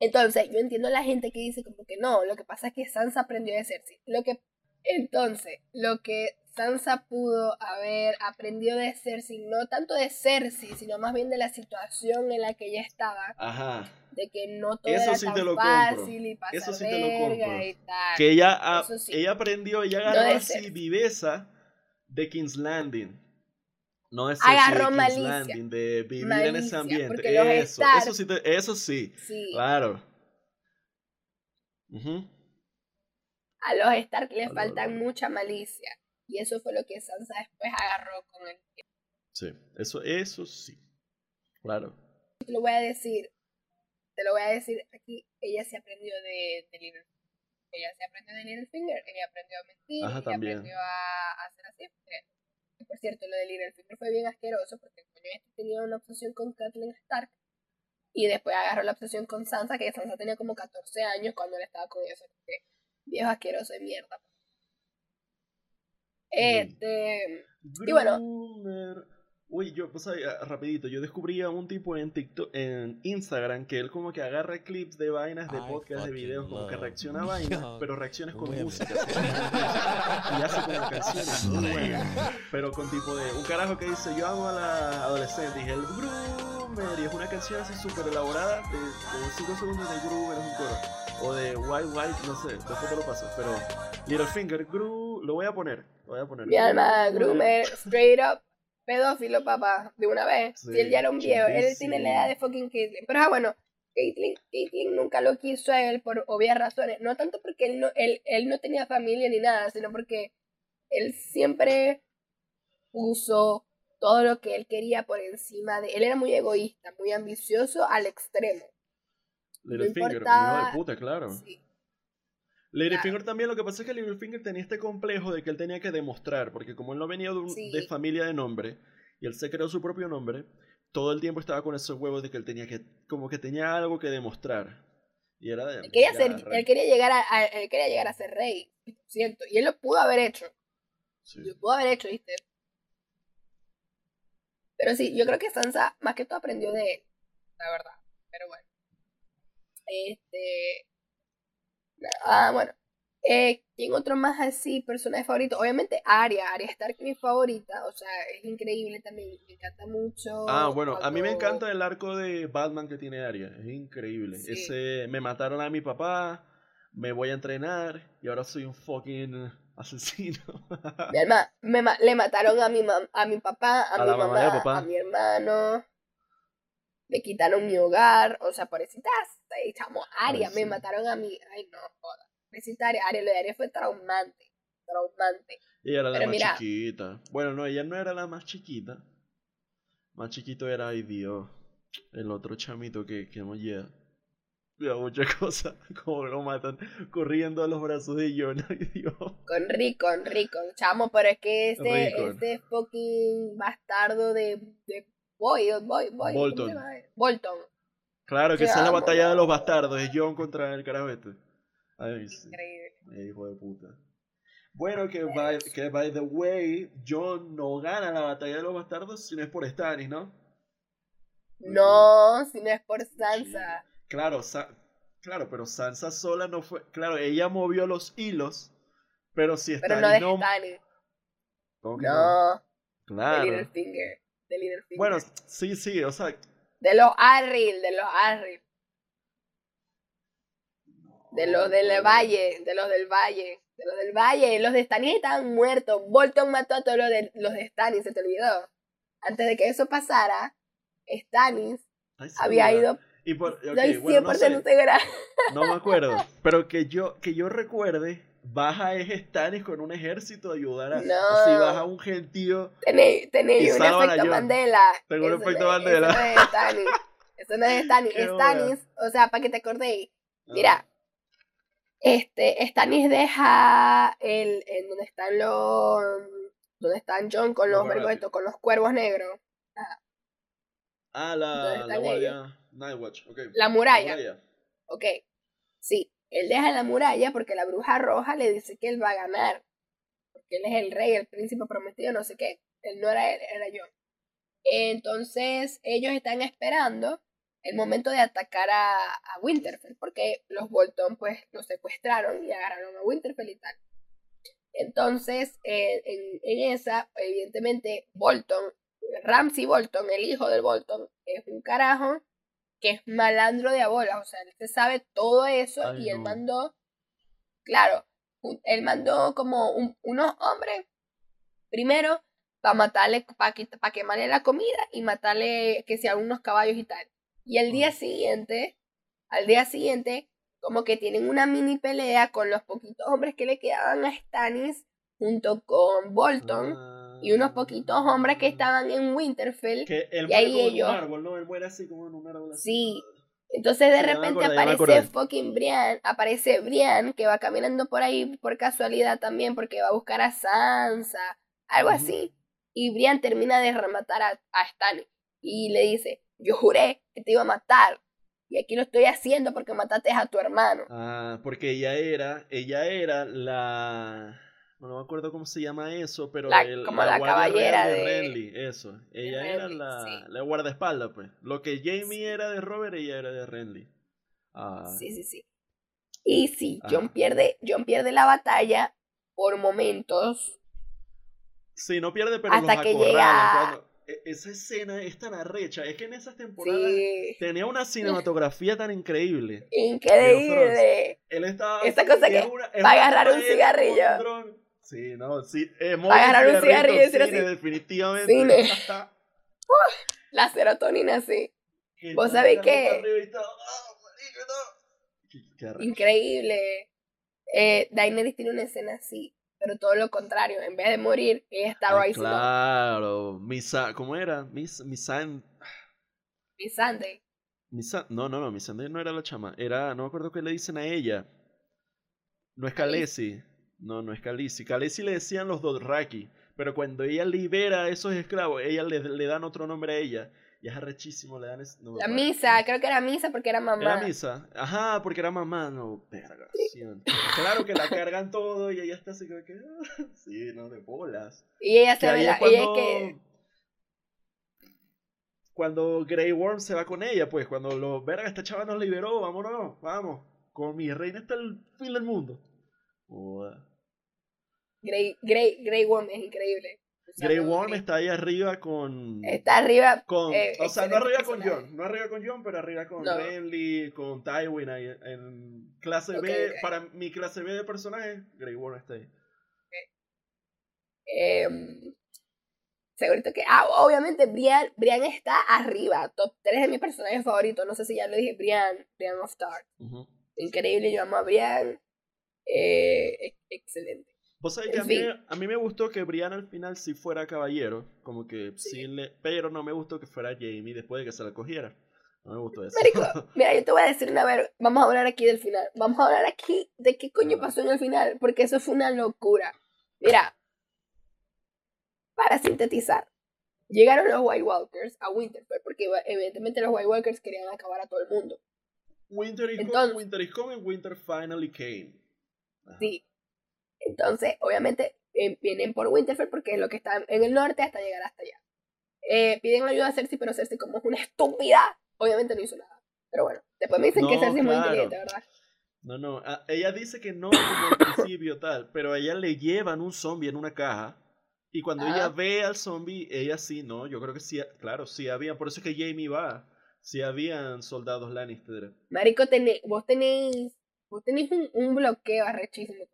entonces, yo entiendo a la gente que dice como que no, lo que pasa es que Sansa aprendió de Cersei. Lo que, entonces, lo que Sansa pudo haber aprendido de Cersei, no tanto de Cersei, sino más bien de la situación en la que ella estaba. Ajá. De que no todo era tan fácil y pasar Eso sí te lo compro. Y tal. Que ella, ella aprendió, ella agarró así viveza de King's Landing. No es agarró de King's Landing, de vivir en ese ambiente. Eso, eso sí, eso sí, sí. Claro. A los Stark les faltan mucha malicia. Y eso fue lo que Sansa después agarró con el tiempo. Sí, eso, eso sí. Claro. Te lo voy a decir. Te lo voy a decir aquí. Ella se aprendió de, de Littlefinger. Ella se aprendió de Littlefinger. Ella aprendió a mentir. Ajá, ella aprendió a, hacer así. Por cierto, lo de Littlefinger fue bien asqueroso porque el coño este tenía una obsesión con Kathleen Stark. Y después agarró la obsesión con Sansa, que Sansa tenía como 14 años cuando él estaba con eso. Viejo asqueroso de mierda. Este. Y bueno. Uy, yo, pues rapidito, yo descubrí a un tipo en TikTok, en Instagram, que él como que agarra clips de vainas, de podcast, de videos, como que reacciona a vainas, pero reacciones con música. y hace como canciones muy buenas. Pero con tipo de, un carajo que dice, yo amo a la adolescente, y el Groomer, y es una canción así súper elaborada, de, 5 segundos de Groomer, es un coro. O de White White, no sé, después te lo paso, pero Littlefinger, Gru, lo voy a poner, lo voy a poner. Mi alma, Groomer, straight up pedófilo, papá, de una vez. si él ya era un viejo, él tiene la edad de fucking Caitlyn. Pero ah, bueno, Caitlyn, Caitlyn nunca lo quiso a él por obvias razones. No tanto porque él no, él, él no tenía familia ni nada, sino porque él siempre puso todo lo que él quería por encima de... Él era muy egoísta, muy ambicioso al extremo. Littlefinger, no de puta, claro. Sí. Littlefinger también, lo que pasa es que Littlefinger tenía este complejo de que él tenía que demostrar, porque como él no venía de, familia de nombre, y él se creó su propio nombre, todo el tiempo estaba con esos huevos de que él tenía que, como que tenía algo que demostrar. Y era de... Él quería, él quería, llegar a, él quería llegar a ser rey, cierto, y él lo pudo haber hecho. Lo pudo haber hecho, ¿viste? Pero sí, yo creo que Sansa más que todo aprendió de él, la verdad. Pero bueno. Este Ah, bueno. Eh, ¿Quién otro más así, personaje favorito? Obviamente Arya, Arya Stark mi favorita, o sea, es increíble también, me encanta mucho. Ah, bueno, a mí me encanta el arco de Batman que tiene Arya, es increíble. Sí. Ese, me mataron a mi papá, me voy a entrenar y ahora soy un fucking asesino. Mi alma- me le mataron a mi, mam- a mi papá, a, A mi mamá mamá, a mi hermano, me quitaron mi hogar, o sea, pobrecitas, ahí, chamo, Aria, Ay, me mataron a mi, ay no, joda, pobrecita Aria, Aria, lo de Aria fue traumante, traumante. Ella era la más mira. chiquita. Bueno, no, ella no era la más chiquita. Más chiquito era, ay Dios, el otro chamito que, que no llega. Mira, muchas cosas, como lo matan, corriendo a los brazos de Jon, ay Dios. Con Rickon, Rickon, chamo, pero es que este, este fucking bastardo de, de Boy, ¿cómo se Bolton. Bolton, Claro que esa es la batalla de los bastardos, es Jon contra el carajo este. Ay, sí. increíble. Eh, hijo de puta. Bueno, que by, que by the way, Jon no gana la batalla de los bastardos si no es por Stannis, ¿no? No, si no es por Sansa. Claro, Sa- claro, pero Sansa sola no fue. Claro, ella movió los hilos, pero si Pero Stannis no de no. Stannis. ¿Cómo que no? No, Claro. De Littlefinger. Bueno, sí, sí, o sea. de los Arril, de los Arril. De los del Valle, de los del Valle. De los del Valle. Los de Stannis estaban muertos. Bolton mató a todos los de, los de Stannis, se te olvidó. Antes de que eso pasara, Stannis Ay, había ido. Y por, ok, Estoy 100% bueno, no sé, no me acuerdo. Pero que yo, que yo recuerde, baja es Stannis con un ejército a ayudar a. No. Así baja un gentío. Tenéis un a efecto. Mandela. Tengo un efecto Mandela. Eso no es Stannis. Eso no es Stannis. Stannis, o sea, para que te acordéis. Ah, Mira, este, Stannis deja el, en donde están los, donde están John con Los vergüenzos, con los cuervos negros, Ah, ¿Dónde la, la guardia Nightwatch, ok. la La muralla, ok, sí, él deja la muralla porque la bruja roja le dice que él va a ganar, porque él es el rey, el príncipe prometido, no sé qué, él no era él, era John. Entonces ellos están esperando el momento de atacar a, a Winterfell, porque los Bolton pues los secuestraron y agarraron a Winterfell y tal. Entonces, eh, en, en esa, evidentemente, Bolton, Ramsey Bolton, el hijo del Bolton, es un carajo que es malandro de abola, o sea, él se sabe todo eso Ay, y él no. mandó, claro, un- él mandó como un- unos hombres, primero, para matarle, para quemarle la comida y matarle, que sea unos caballos y tal. Y al día Ah. siguiente, al día siguiente, como que tienen una mini pelea con los poquitos hombres que le quedaban a Stannis junto con Bolton y unos poquitos hombres que estaban en Winterfell. Que él y muere ahí como en ellos- un árbol, ¿no? Él muere así como en un árbol. así. Sí. Entonces de Sí, repente acordé, aparece fucking Brian, aparece Brian que va caminando por ahí por casualidad también porque va a buscar a Sansa, algo así. Y Brian termina de rematar a, a Stannis y le dice, yo juré que te iba a matar y aquí lo estoy haciendo porque mataste a tu hermano. Ah, porque ella era, ella era la... No me acuerdo cómo se llama eso, pero La- el- como la caballera de de- Renly, eso. Ella era Renly, la, sí. la guardaespaldas, pues. Lo que Jamie era de Robert, ella era de Renly. Ah, Sí, sí, sí. Y sí, John Ajá. pierde, John pierde la batalla por momentos. Sí, no pierde, pero Hasta los que llega- cuando- e- Esa escena es tan arrecha. Es que en esas temporadas Sí, tenía una cinematografía tan increíble. increíble. Él estaba. Esa cosa que una- va a agarrar un cigarrillo. Sí, no, sí. Eh, Va a agarrar un cigarrillo y decir así, definitivamente. "Cine". La serotonina, sí. Que ¿Vos sabés todo, ¡ah. Increíble. Eh, Daenerys tiene una escena así, pero todo lo contrario. En vez de morir, ella está Ay, rising up. claro. Misa, ¿Cómo era? Mis, Misan. Missandei. Misa, no, no, no, Missandei no era la chama. Era, no me acuerdo qué le dicen a ella. No es Khaleesi. No, no es Khaleesi. Khaleesi le decían los Dothraki. Pero cuando ella libera a esos esclavos, ella le, le dan otro nombre a ella. Y es arrechísimo, le dan ese no La misa, creo que era misa porque era mamá. Era misa. Ajá, porque era mamá. No, verga. Claro que la cargan todo y ella está así como que. ah, Sí, no, de bolas. Y ella se ve es la, es cuando. que Cuando Grey Worm se va con ella, pues, cuando los verga, esta chava nos liberó, vámonos, vamos. Con mi reina hasta el fin del mundo. Grey, Grey, Grey Worm es increíble. Grey Worm está ahí arriba con. Está arriba. Con, eh, o sea, no arriba con John. No arriba con John, pero arriba con no. Renly, con Tywin ahí. En clase B. Para mi clase B de personajes, Grey Worm está ahí. Eh, segurito que. Ah, obviamente, Brian, Brian está arriba. Top 3 de mis personajes favoritos. No sé si ya lo dije. Brian, Brian of Dark. Increíble, yo amo a Brian. Eh, excelente. Vos sabés que a mí, a mí, me gustó que Brian al final sí fuera caballero, como que sí. le, pero no me gustó que fuera Jamie después de que se la cogiera. No me gustó eso. Marico, mira, yo te voy a decir una vez, vamos a hablar aquí del final. Vamos a hablar aquí de qué coño pasó en el final, porque eso fue una locura. Mira, para sintetizar, llegaron los White Walkers a Winterfell, porque evidentemente los White Walkers querían acabar a todo el mundo. Winter is Entonces, Winter is coming, Winter finally came. Sí, entonces, obviamente, eh, vienen por Winterfell porque es lo que está en el norte hasta llegar hasta allá. Eh, piden ayuda a Cersei, pero Cersei, como es una estúpida, obviamente no hizo nada. Pero bueno, después me dicen que Cersei es muy inteligente, ¿verdad? No, no, ah, ella dice que no al principio tal, pero a ella le llevan un zombie en una caja y cuando ella ve al zombie, ella sí, no, yo creo que sí, claro, sí había, por eso es que Jamie va, sí habían soldados Lannister. Marico, vos tenéis, vos tenéis un, un bloqueo arrechísimo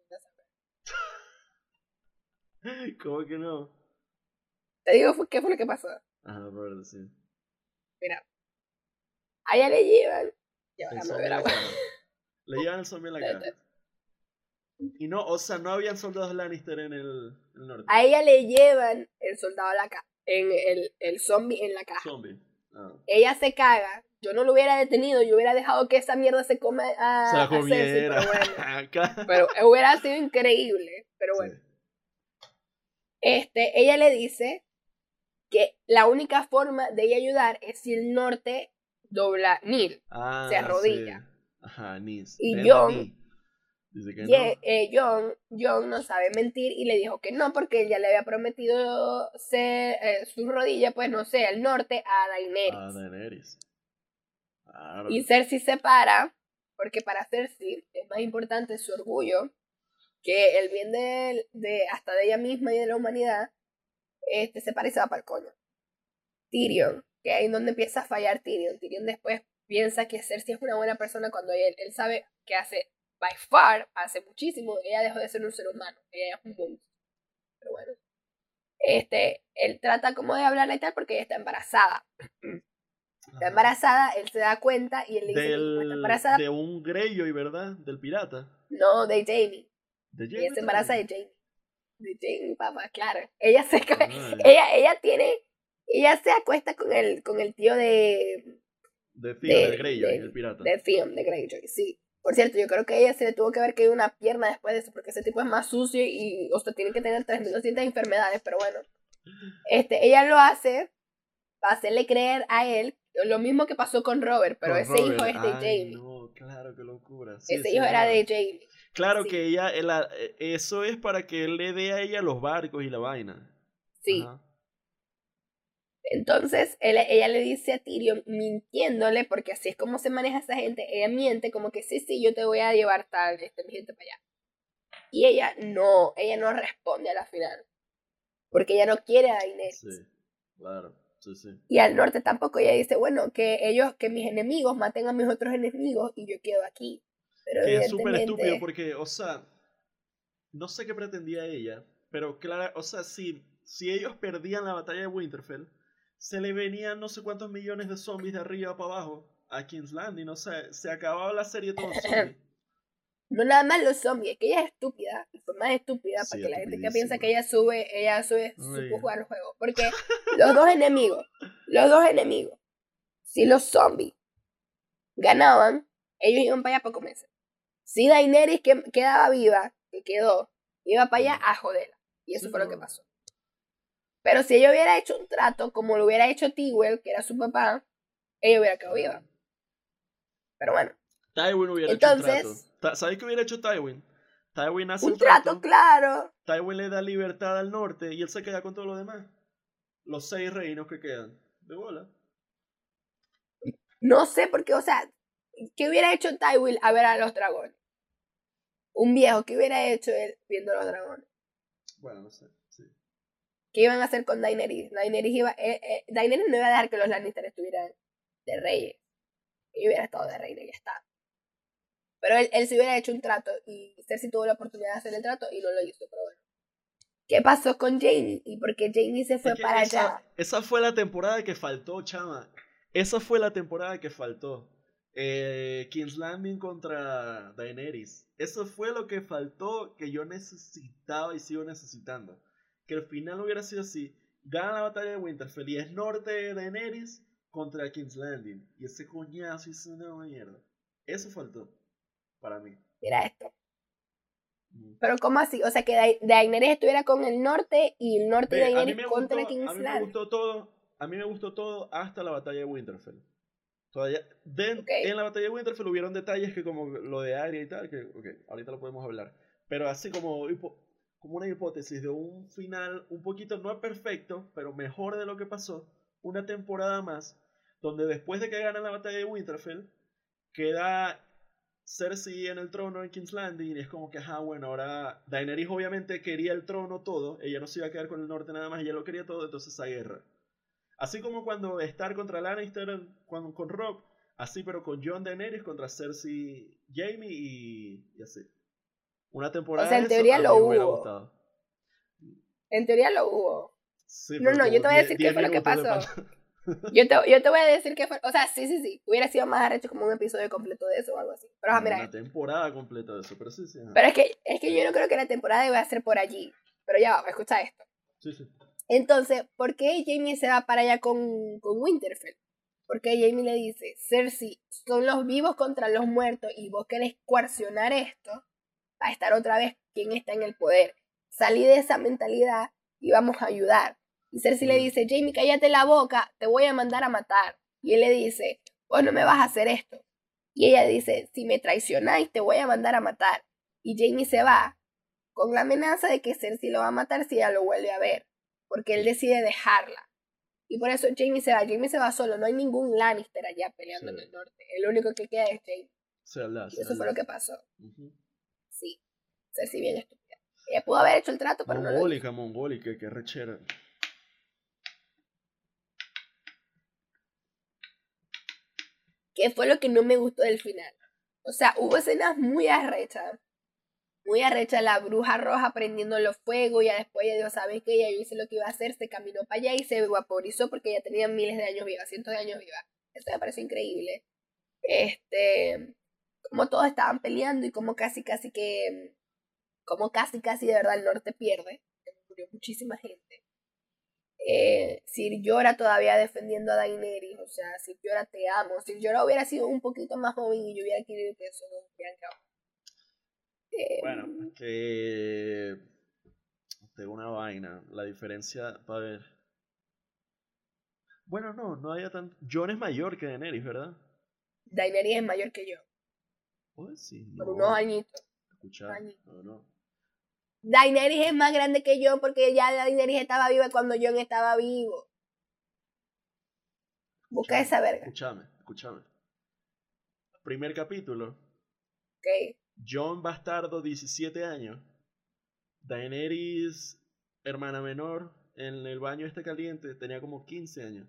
¿Cómo que no? Te digo qué fue lo que pasó. Ajá, por sí. Mira. Allá le llevan. Le llevan el zombie en la cara. Y no, o sea, no habían soldados Lannister en el, norte. A ella le llevan el soldado a la ca en el, el zombie en la caja. Zombie. Ah. Ella se caga. Yo no lo hubiera detenido, yo hubiera dejado que esa mierda se coma a, se la comiera. pero, bueno. pero hubiera sido increíble. Pero bueno. Este, ella le dice que la única forma de ella ayudar es si el norte dobla Nil, ah, se arrodilla. Ajá, Nis. Y John, Dice que no. Eh, John, John, no sabe mentir y le dijo que no porque ella le había prometido ser, eh, su rodilla, pues no sé, al norte a Daenerys. A Daenerys. Y Cersei se para porque para Cersei es más importante su orgullo que el bien de, de, hasta de ella misma y de la humanidad este, se parece a para el coño. Tyrion, que ahí es donde empieza a fallar Tyrion. Tyrion después piensa que Cersei es una buena persona cuando él, él sabe que hace, by far, hace muchísimo, ella dejó de ser un ser humano, ella es un monstruo. Pero bueno. Este, él trata como de hablarle y tal porque ella está embarazada. Está embarazada, él se da cuenta y él le dice que está embarazada. De un Greyjoy, ¿verdad? Del pirata. No, de Jamie. Ella se embaraza de Jamie. De Jamie, papá, claro. Ella se ella, ella tiene, ella se acuesta con el, con el tío de... De Theon, de, Greyjoy, el pirata. De Theon, de Greyjoy, sí. Por cierto, yo creo que ella se le tuvo que haber caído una pierna después de eso, porque ese tipo es más sucio y, o sea, tiene que tener 3.200 enfermedades, pero bueno. Este, ella lo hace para hacerle creer a él lo mismo que pasó con Robert, pero ese hijo es de Jamie. No, claro, qué locura. ese hijo era de Jamie. Claro que ella, eh, eso es para que él le dé a ella los barcos y la vaina. Sí. Entonces, ella le dice a Tyrion, mintiéndole, porque así es como se maneja esa gente, ella miente como que sí, sí, yo te voy a llevar tal, este, mi gente para allá. Y ella no, ella no responde a la final. Porque ella no quiere a Daenerys. Sí, claro. Sí, sí. Y al norte tampoco. Ella dice, bueno, que ellos, que mis enemigos maten a mis otros enemigos y yo quedo aquí que es súper estúpido porque, o sea, no sé qué pretendía ella, pero claro, o sea, si, si ellos perdían la batalla de Winterfell, se le venían no sé cuántos millones de zombies de arriba para abajo a King's Landing, o sea, se acababa la serie todo zombies. No nada más los zombies, que ella es estúpida, fue más estúpida para que la gente que piensa que ella sube, ella sube, supo jugar el juego. Porque los dos enemigos, los dos enemigos, si los zombies ganaban, ellos iban para allá para comerse. Si Daenerys que quedaba viva, que quedó, iba para allá a joderla. Y eso fue lo que pasó. Pero si ella hubiera hecho un trato como lo hubiera hecho Tywell, que era su papá, ella hubiera quedado viva. Pero bueno. Tywin hubiera hecho un trato. ¿Sabes qué hubiera hecho Tywin? Tywin hace un, trato, claro. Tywin le da libertad al norte y él se queda con todo lo demás. Los seis reinos que quedan. De bola. No sé, porque, o sea, ¿qué hubiera hecho Tywin a ver a los dragones? Un viejo, ¿qué hubiera hecho él viendo los dragones? Bueno, no sé, sí. ¿Qué iban a hacer con Daenerys? Daenerys, iba, eh, eh, Daenerys no iba a dejar que los Lannister estuvieran de reyes. Y hubiera estado de rey y ya está. Pero él, él se hubiera hecho un trato y Cersei tuvo la oportunidad de hacer el trato y no lo hizo, pero bueno. ¿Qué pasó con Jamie? ¿Y por qué Jamie se fue Es que para esa, allá? Esa fue la temporada que faltó, chama. Esa fue la temporada que faltó. Eh, King's Landing contra Daenerys. Eso fue lo que faltó que yo necesitaba y sigo necesitando. Que el final hubiera sido así. Gana la batalla de Winterfell y es norte de Daenerys contra King's Landing. Y ese coñazo hizo una mierda. Eso faltó. Para mí. Mira esto. Mm. Pero ¿cómo así? O sea, que Daenerys estuviera con el norte y el norte de Ve, a Daenerys contra gustó, a King's mí me Landing. gustó todo, a mí me gustó todo hasta la batalla de Winterfell. Todavía. En la batalla de Winterfell hubieron detalles que como lo de Arya y tal, que ahorita lo podemos hablar. Pero así como, como una hipótesis de un final un poquito, no perfecto, pero mejor de lo que pasó, una temporada más, donde después de que ganan la batalla de Winterfell, queda Cersei en el trono en King's Landing y es como que, ajá, bueno, ahora Daenerys obviamente quería el trono todo, ella no se iba a quedar con el norte nada más, ella lo quería todo, entonces esa guerra. Así como cuando Stark contra Lannister con, con Rob, así pero con Jon Daenerys contra Cersei, Jamie y, y así. Una temporada O sea, en eso, teoría lo hubo. En teoría lo hubo. Sí, No, no, yo te voy a decir qué 10 fue lo que pasó. Yo te, yo te voy a decir que fue. O sea, sí, sí, sí. Hubiera sido más arrecho como un episodio completo de eso o algo así. Pero ajá, mira. Una temporada completa de eso, pero sí, sí. ajá. Pero es que, es que yo no creo que la temporada iba a ser por allí. Pero ya va, escucha esto. Sí, sí. Entonces, ¿por qué Jamie se va para allá con, con Winterfell? Porque Jamie le dice, Cersei, son los vivos contra los muertos y vos querés coercionar esto para estar otra vez quien está en el poder. Salí de esa mentalidad y vamos a ayudar. Y Cersei le Mm. dice, Jamie, cállate la boca, te voy a mandar a matar. Y él le dice, vos no me vas a hacer esto. Y ella dice, si me traicionáis, te voy a mandar a matar. Y Jamie se va con la amenaza de que Cersei lo va a matar si ella lo vuelve a ver. Porque él decide dejarla. Y por eso Jamie se va. Jamie se va solo. No hay ningún Lannister allá peleando Sí. en el norte. El único que queda es Jamie. Se habla, Y se eso fue lo que pasó. Ujú. Sí. Cersei bien estúpida. Ella pudo haber hecho el trato, pero no lo hizo. Mongólica, mongólica, qué rechera. ¿Qué fue lo que no me gustó del final? O sea, hubo escenas muy arrechas. Muy arrecha la bruja roja prendiendo los fuegos. Ya después ella dijo, ¿sabes qué? Ya yo hice lo que iba a hacer. Se caminó para allá y se vaporizó porque ella tenía miles de años viva, cientos de años viva. Eso me pareció increíble. Este, como todos estaban peleando y como casi, casi que, como casi, casi de verdad el norte pierde. Murió muchísima gente. Eh, Sir Llora todavía defendiendo a Daenerys, o sea, Sir Llora te amo. Sir Llora hubiera sido un poquito más joven y yo hubiera querido que eso no hubieran quedado. Eh, Bueno, es que. Tengo una vaina. La diferencia. Para ver. Bueno, no, no haya tan. Jon es mayor que Daenerys, ¿verdad? Daenerys es mayor que yo, Pues sí. por no. unos añitos. Escucha. No, no. Daenerys es más grande que yo porque ya Daenerys estaba viva cuando Jon estaba vivo. Busca esa verga, Escúchame, escúchame. Primer capítulo. ¿ok? Jon Bastardo, 17 años. Daenerys, hermana menor, en el baño este caliente, tenía como 15 años.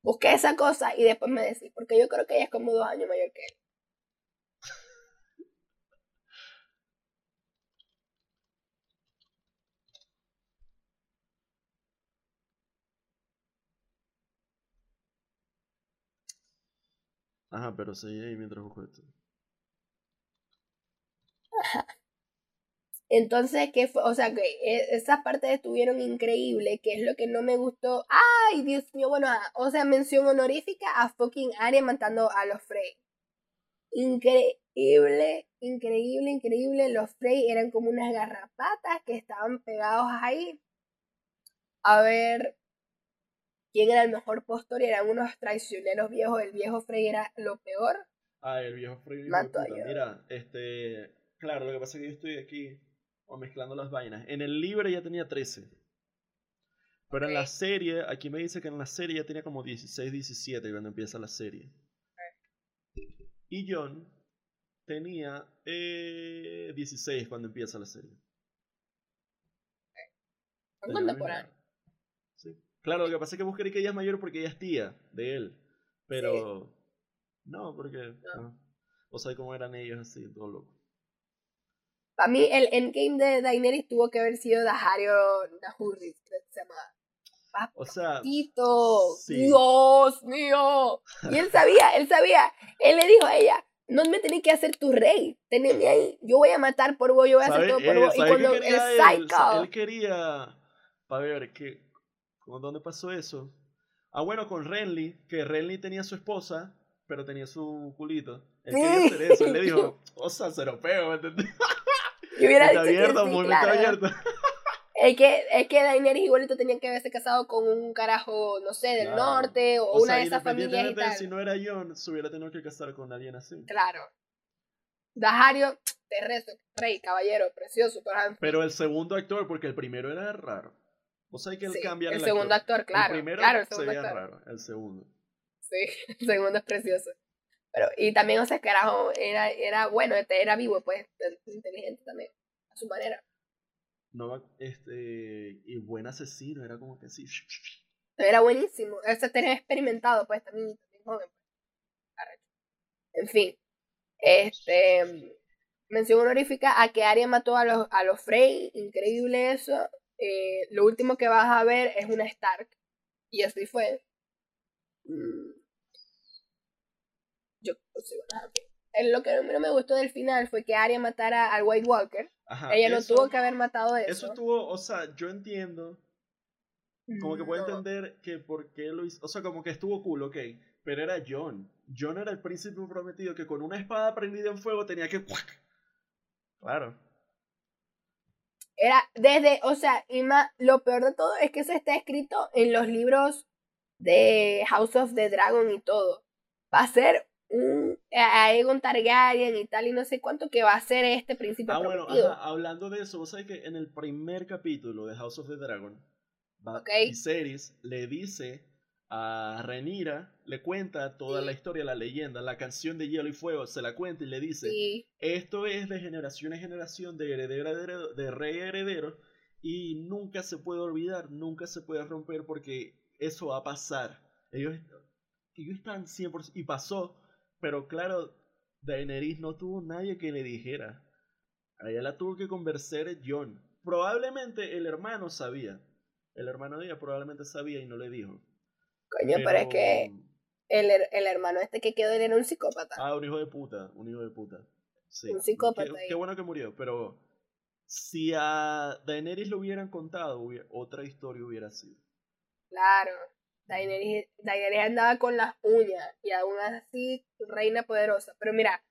Busca esa cosa y después me decís, porque yo creo que ella es como dos años mayor que él. Ajá, pero seguí ahí mientras busco esto. Entonces, ¿qué fue? O sea, que e- esas partes estuvieron increíbles, que es lo que no me gustó. Ay, Dios mío, bueno, ah, o sea, mención honorífica a fucking Arya matando a los Frey. Increíble, increíble, increíble. Los Frey eran como unas garrapatas que estaban pegados ahí. A ver quién era el mejor postor y eran unos traicioneros viejos. El viejo Frey era lo peor. Ah, el viejo Frey. Mato a. Mira, este. Claro, lo que pasa es que yo estoy aquí o mezclando las vainas. En el libro ya tenía 13. Pero en la serie, aquí me dice que en la serie ya tenía como 16, 17 cuando empieza la serie. Y John tenía eh, 16 cuando empieza la serie. Son contemporáneos. Sí. Claro, lo que pasa es que vos querés que ella es mayor porque ella es tía de él. Pero. No, porque. No. Vos sabés cómo eran ellos así, todo loco. Para mí, el endgame de Daenerys tuvo que haber sido Dahario Nahurri, se llama. O sea, sí. Dios mío. Y él sabía, él sabía. Él le dijo a ella, no me tenés que hacer tu rey. Teneme ahí. Yo voy a matar por vos, yo voy a hacer todo por vos. Y cuando el psycho. Él, quería. Para ver, que, ¿dónde pasó eso? Ah, bueno, con Renly, que Renly tenía su esposa, pero tenía su culito. Él quería hacer eso. Él le dijo, o sea, seropeo, ¿me entendés? Yo hubiera dicho abierto, que sí, abierto. Es que, es que Daenerys igualito tenía que haberse casado con un carajo, no sé, del norte o, una de esas familias y tal. Si no era Jon, se hubiera tenido que casar con alguien así. Claro. Dahario, terrestre, rey, caballero, precioso, Pero el segundo actor, porque el primero era raro. O sea, que él cambia el, el segundo actor, claro. El primero claro, el segundo se veía raro, el segundo. Sí, el segundo es precioso. Pero, y también, o sea, que era, era bueno, este, era vivo, pues, inteligente también, a su manera. No, este, y buen asesino, era como que sí. Era buenísimo, ese tenía experimentado, pues, también, también joven. Pues. En fin, este, mención honorífica a que Arya mató a los, a los Frey, increíble eso. Eh, lo último que vas a ver es una Stark, y así fue. Mm, yo, lo que no me gustó del final fue que Arya matara al White Walker. Ella no tuvo que haber matado eso. Eso estuvo, o sea, yo entiendo. Como que puedo entender que por qué lo hizo. O sea, como que estuvo cool, ok. Pero era John. John era el príncipe prometido que con una espada prendida en fuego tenía que. Claro. Era desde, o sea, y más, lo peor de todo es que eso está escrito en los libros de House of the Dragon y todo. Va a ser a Aegon Targaryen y tal, y no sé cuánto que va a ser este príncipe ah, Bueno, hablando de eso, vos sabés que en el primer capítulo de House of the Dragon, okay. Viserys le dice a Renira, le cuenta toda la historia, la leyenda, la canción de Hielo y Fuego, se la cuenta y le dice, esto es de generación en generación, de heredero, de rey heredero, y nunca se puede olvidar, nunca se puede romper porque eso va a pasar. Ellos, ellos están 100%, y pasó, pero claro, Daenerys no tuvo nadie que le dijera. A ella la tuvo que convencer John. Probablemente el hermano sabía. El hermano de ella probablemente sabía y no le dijo. Coño, pero, es que el, el, hermano este que quedó era un psicópata. Ah, un hijo de puta, un hijo de puta. Sí. Un psicópata. Qué, bueno que murió, pero si a Daenerys lo hubieran contado, otra historia hubiera sido. Claro. Daenerys, andaba con las uñas y aún así reina poderosa. Pero mira,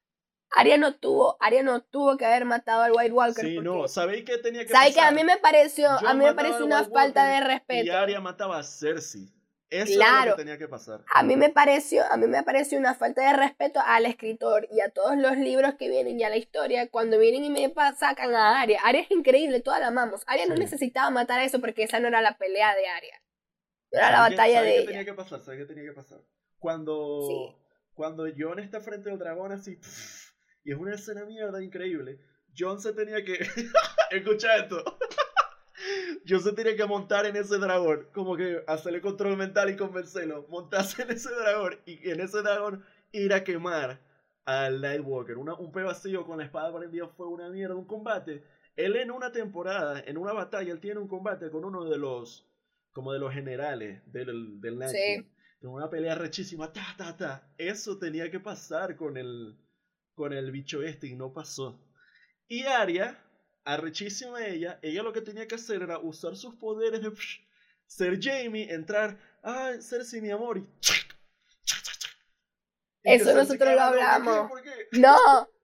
Arya no tuvo, Arya no tuvo que haber matado al White Walker. Sí, no, ¿sabéis que tenía que ¿Sabéis que a mí me pareció, a mí me pareció una falta de respeto. Y Arya mataba a Cersei. Eso claro, lo que tenía que pasar. A mí me pareció, a mí me pareció una falta de respeto al escritor y a todos los libros que vienen y a la historia cuando vienen y me sacan a Arya. Arya es increíble, toda la amamos. Arya no necesitaba matar a eso porque esa no era la pelea de Arya. Era la batalla de qué tenía que pasar? ¿Sabes qué tenía que pasar? Cuando, cuando John está frente al dragón así, y es una escena mierda increíble, John se tenía que... Escucha esto. John se tenía que montar en ese dragón, como que hacerle control mental y convencerlo, montarse en ese dragón y en ese dragón ir a quemar al Nightwalker. Una, un vacío con la espada prendida fue una mierda, un combate. Él en una temporada, en una batalla, él tiene un combate con uno de los como de los generales del, del sí. una pelea rechísima, ta, ta, ta. Eso tenía que pasar con el, con el bicho este y no pasó. Y Arya, arrechísima ella, ella lo que tenía que hacer era usar sus poderes de ser Jamie, entrar, ah, Cersei mi amor, y... Eso nosotros lo hablamos. No,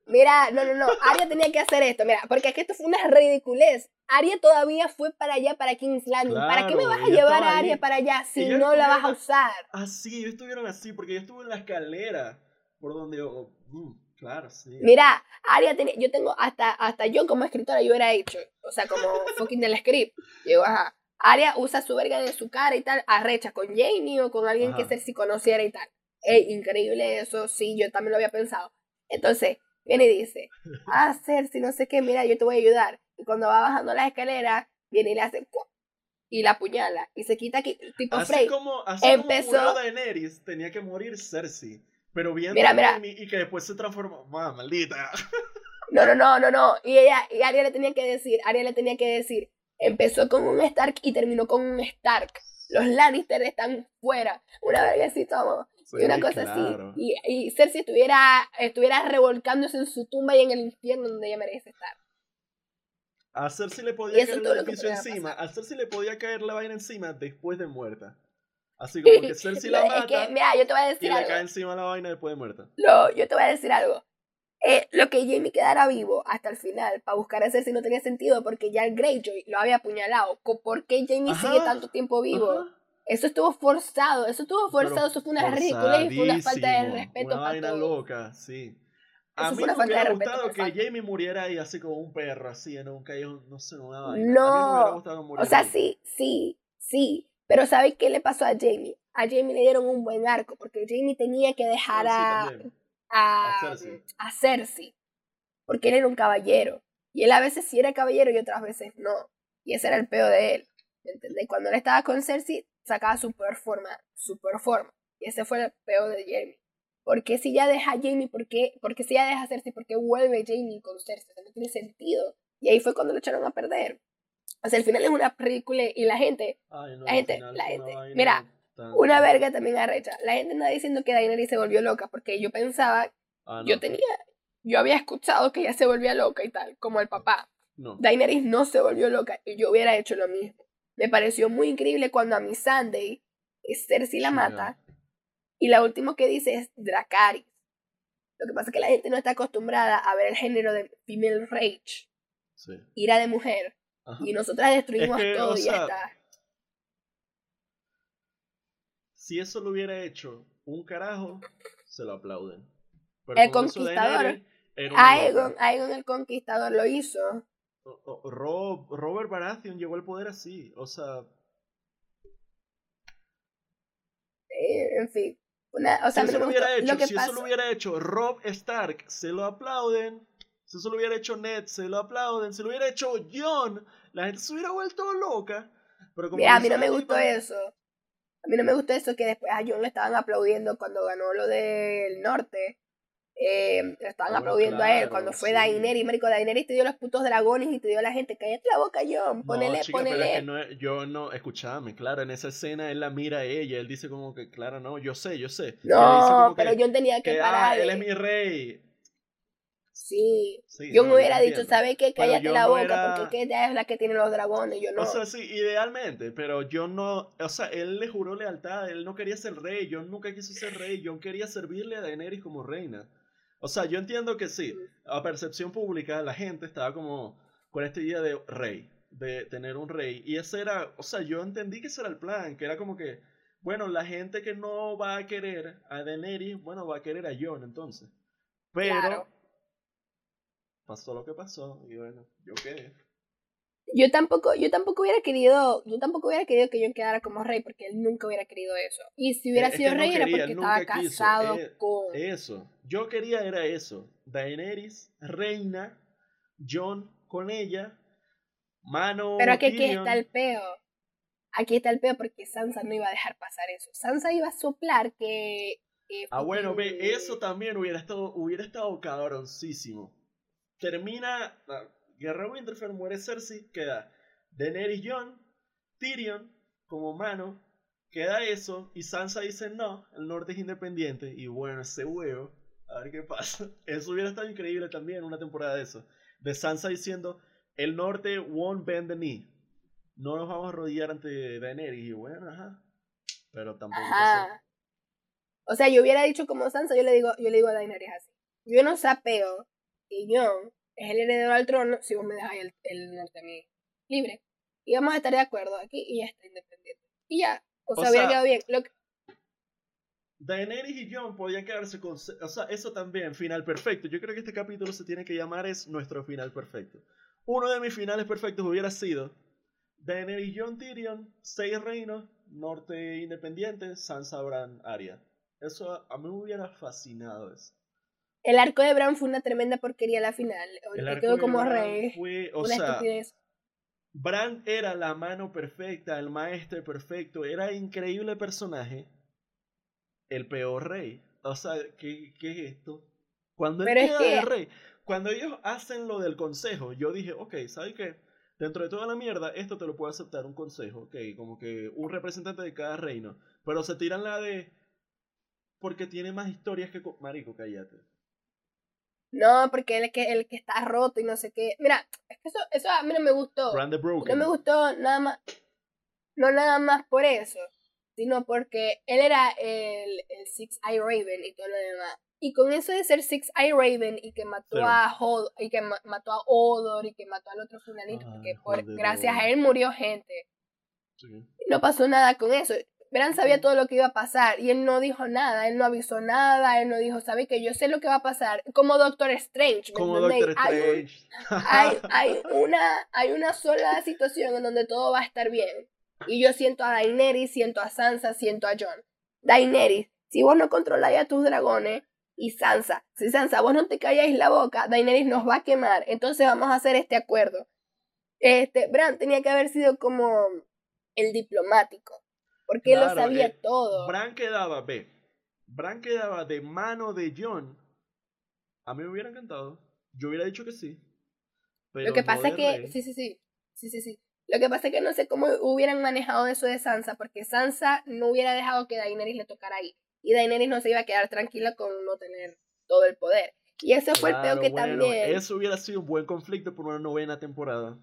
Mira, no, no, no. Aria tenía que hacer esto. Mira, porque es que esto fue una ridiculez. Aria todavía fue para allá, para King's Landing. ¿Para qué me vas a llevar a Aria para allá si no la vas a usar? Así, ellos estuvieron así, porque yo estuve en la escalera por donde. Oh, mm, claro, sí. Mira, Aria tenía. Yo tengo hasta, hasta yo como escritora, yo hubiera hecho. O sea, como fucking del script. Digo, ajá. Aria usa su verga de su cara y tal, arrecha con Jamie o con alguien que que si conociera y tal. Ey, increíble eso, sí, yo también lo había pensado. Entonces, viene y dice, ah, Cersei, no sé qué, mira, yo te voy a ayudar. Y cuando va bajando las escaleras, viene y le hace y la apuñala y se quita aquí, tipo así Frey. Como, así empezó- como murió Daenerys, tenía que morir Cersei. Pero viendo Mira, y que después se transformó. ¡Mamá, maldita! No, no, no, no, no. Y ella, y Arya le tenía que decir, Arya le tenía que decir, empezó con un Stark y terminó con un Stark. Los Lannister están fuera. Una verga así, toma. y una Sí, cosa claro. así. Y, y Cersei estuviera, estuviera revolcándose en su tumba y en el infierno donde ella merece estar. A Cersei le Y podía caer es el edificio encima. A Cersei le podía caer la vaina encima después de muerta. Así como que Cersei la es mata que, mira, yo te voy a y decir le algo. cae encima la vaina después de muerta. Lo, yo te voy a decir algo. Eh, lo que Jamie quedara vivo hasta el final para buscar a Cersei no tenía sentido porque ya el Greyjoy lo había apuñalado. ¿Por qué Jamie Ajá, sigue tanto tiempo vivo? Ajá. Eso estuvo forzado, eso estuvo Pero forzado, eso fue una ridiculez y fue una falta de respeto Una para vaina todos. loca, sí. A mí me hubiera gustado que. Jamie muriera ahí así como un perro, así en un callejón, no sé, una vaina. No, A mí me hubiera gustado morir O sea, ahí. sí, sí, sí. Pero ¿sabes qué le pasó a Jamie? A Jamie le dieron un buen arco porque Jamie tenía que dejar Ah, sí, a, a, A Cersei. a Cersei. Porque él era un caballero. Y él a veces sí era caballero y otras veces no. Y ese era el peo de él. ¿Me entendés? Cuando él estaba con Cersei, sacaba su peor forma. Su peor forma. Y ese fue el peo de Jamie. ¿Por qué si ya deja a Jamie? ¿Por qué, porque si ya deja a Cersei? ¿Por qué vuelve Jamie con Cersei? O sea, no tiene sentido. Y ahí fue cuando lo echaron a perder. O sea, al final es una película y la gente, Ay, no, la gente- la gente- mira, tan- una verga también arrecha. La gente anda diciendo que Daenerys se volvió loca porque yo pensaba, Ah, no, yo tenía, yo había escuchado que ella se volvía loca y tal, como el papá. no. Daenerys no se volvió loca y yo hubiera hecho lo mismo. Me pareció muy increíble cuando a mi Sunday Cersei la mata y la última que dice es Dracarys. Lo que pasa es que la gente no está acostumbrada a ver el género de female rage, Sí. ira de mujer, Ajá. y nosotras destruimos Es que, todo o y ya está. Si eso lo hubiera hecho un carajo, se lo aplauden. El con eso conquistador. Aegon. Aegon el Conquistador lo hizo. O- o- Rob- Robert Baratheon llegó al poder así. O sea, en fin. Una, o sea, si eso lo hubiera hecho, Lo si pasa, eso lo hubiera hecho Rob Stark, se lo aplauden. Si eso lo hubiera hecho Ned, se lo aplauden. Si lo hubiera hecho John, la gente se hubiera vuelto loca. Pero como mira, a mí no me gustó tipa- eso. A mí no me gustó eso que después a John le estaban aplaudiendo cuando ganó lo del norte. Eh, le estaban Ah, bueno, aplaudiendo a él cuando fue sí. Daenerys, marico, Daenerys te dio los putos dragones y te dio a la gente, cállate la boca, John, ponele, no, chica, pero ponele. es que no yo no, escúchame, claro, en esa escena él la mira a ella, él dice como que, claro, no, yo sé, yo sé. No, pero que, John tenía que, que, ah, parar. él es mi rey. Sí, Sí, yo no, me hubiera yo dicho. ¿sabes qué? Cállate yo la no boca, era- porque ella es la que tiene los dragones, yo no. O sea, sí, idealmente, pero yo no, o sea, él le juró lealtad, él no quería ser rey, yo nunca quiso ser rey, yo quería servirle a Daenerys como reina. O sea, yo entiendo que sí, a percepción pública la gente estaba como con esta idea de rey, de tener un rey, y ese era, o sea, yo entendí que ese era el plan, que era como que, bueno, la gente que no va a querer a Daenerys, bueno, va a querer a Jon entonces. Pero Claro. pasó lo que pasó, y bueno, yo qué. Yo tampoco, yo tampoco hubiera querido, yo tampoco hubiera querido que John quedara como rey, porque él nunca hubiera querido eso. Y si hubiera Es que sido no rey era porque estaba quiso. casado Eh, con. Eso. Yo quería era eso. Daenerys, reina, John con ella, mano. Pero aquí, está el peo. Aquí está el peo porque Sansa no iba a dejar pasar eso. Sansa iba a soplar que. Ah, bueno, ve, eso también hubiera estado, hubiera estado cabroncísimo. Termina la Guerra Winterfell, muere Cersei, queda Daenerys John, Tyrion como mano, queda eso, y Sansa dice no, el norte es independiente, y bueno, ese huevo, a ver qué pasa. Eso hubiera estado increíble también, una temporada de eso. De Sansa diciendo, el norte won't bend the knee. No nos vamos a arrodillar ante Daenerys, y bueno, ajá. Pero tampoco. Ajá. O sea, yo hubiera dicho como Sansa, yo le digo, yo le digo a Daenerys así. Yo no sapeo que Jon es el heredero al trono si vos me dejáis el, el norte a mí libre. Y vamos a estar de acuerdo aquí y ya está independiente. Y ya. O sea, O hubiera sea, quedado bien. Lo que- Daenerys y Jon podían quedarse con... O sea, eso también, final perfecto. Yo creo que este capítulo se tiene que llamar es nuestro final perfecto. Uno de mis finales perfectos hubiera sido Daenerys, Jon, Tyrion, seis reinos, norte independiente, Sansa, Bran, Arya. Eso a, a mí me hubiera fascinado eso. El arco de Bran fue una tremenda porquería a la final. El arco quedó de Bran fue, o una sea, estupidez. Bran era la mano perfecta, el maestro perfecto, era increíble personaje, el peor rey. O sea, ¿qué, qué es esto? Cuando él queda de rey, cuando ellos hacen lo del consejo, yo dije, ok, ¿sabes qué? Dentro de toda la mierda, esto te lo puedo aceptar un consejo, ok, como que un representante de cada reino. Pero se tiran la de... Porque tiene más historias que... co- Marico, cállate. No, porque él es que, el que está roto y no sé qué. Mira, es que eso, eso a mí no me gustó. No me gustó nada más, no nada más por eso, sino porque él era el, el Six Eye Raven y todo lo demás. Y con eso de ser Six Eye Raven y que mató a Hod y que ma- mató a Odor y que mató al otro fulanito, Ay, porque por, joder, gracias a él murió gente. Sí. No pasó nada con eso. Bran sabía todo lo que iba a pasar y él no dijo nada, él no avisó nada, él no dijo, ¿sabe que yo sé lo que va a pasar? Como Doctor Strange, ¿me Como? Doctor Hay un- Strange. hay, hay, una, hay una sola situación en donde todo va a estar bien. Y yo siento a Daenerys, siento a Sansa, siento a Jon. Daenerys, si vos no controláis a tus dragones, y Sansa, si Sansa vos no te calláis la boca, Daenerys nos va a quemar. Entonces vamos a hacer este acuerdo. Este, Bran tenía que haber sido como el diplomático. Porque él lo Claro, sabía eh, todo. Bran quedaba, ve. Bran quedaba de mano de John. A mí me hubiera encantado. Yo hubiera dicho que sí. Pero Lo que no pasa es que, rey. sí, sí, sí, sí, sí, sí. Lo que pasa es que no sé cómo hubieran manejado eso de Sansa, porque Sansa no hubiera dejado que Daenerys le tocara ahí. Y Daenerys no se iba a quedar tranquila con no tener todo el poder. Y ese fue el Claro, peo que bueno, también... Eso hubiera sido un buen conflicto por una novena temporada.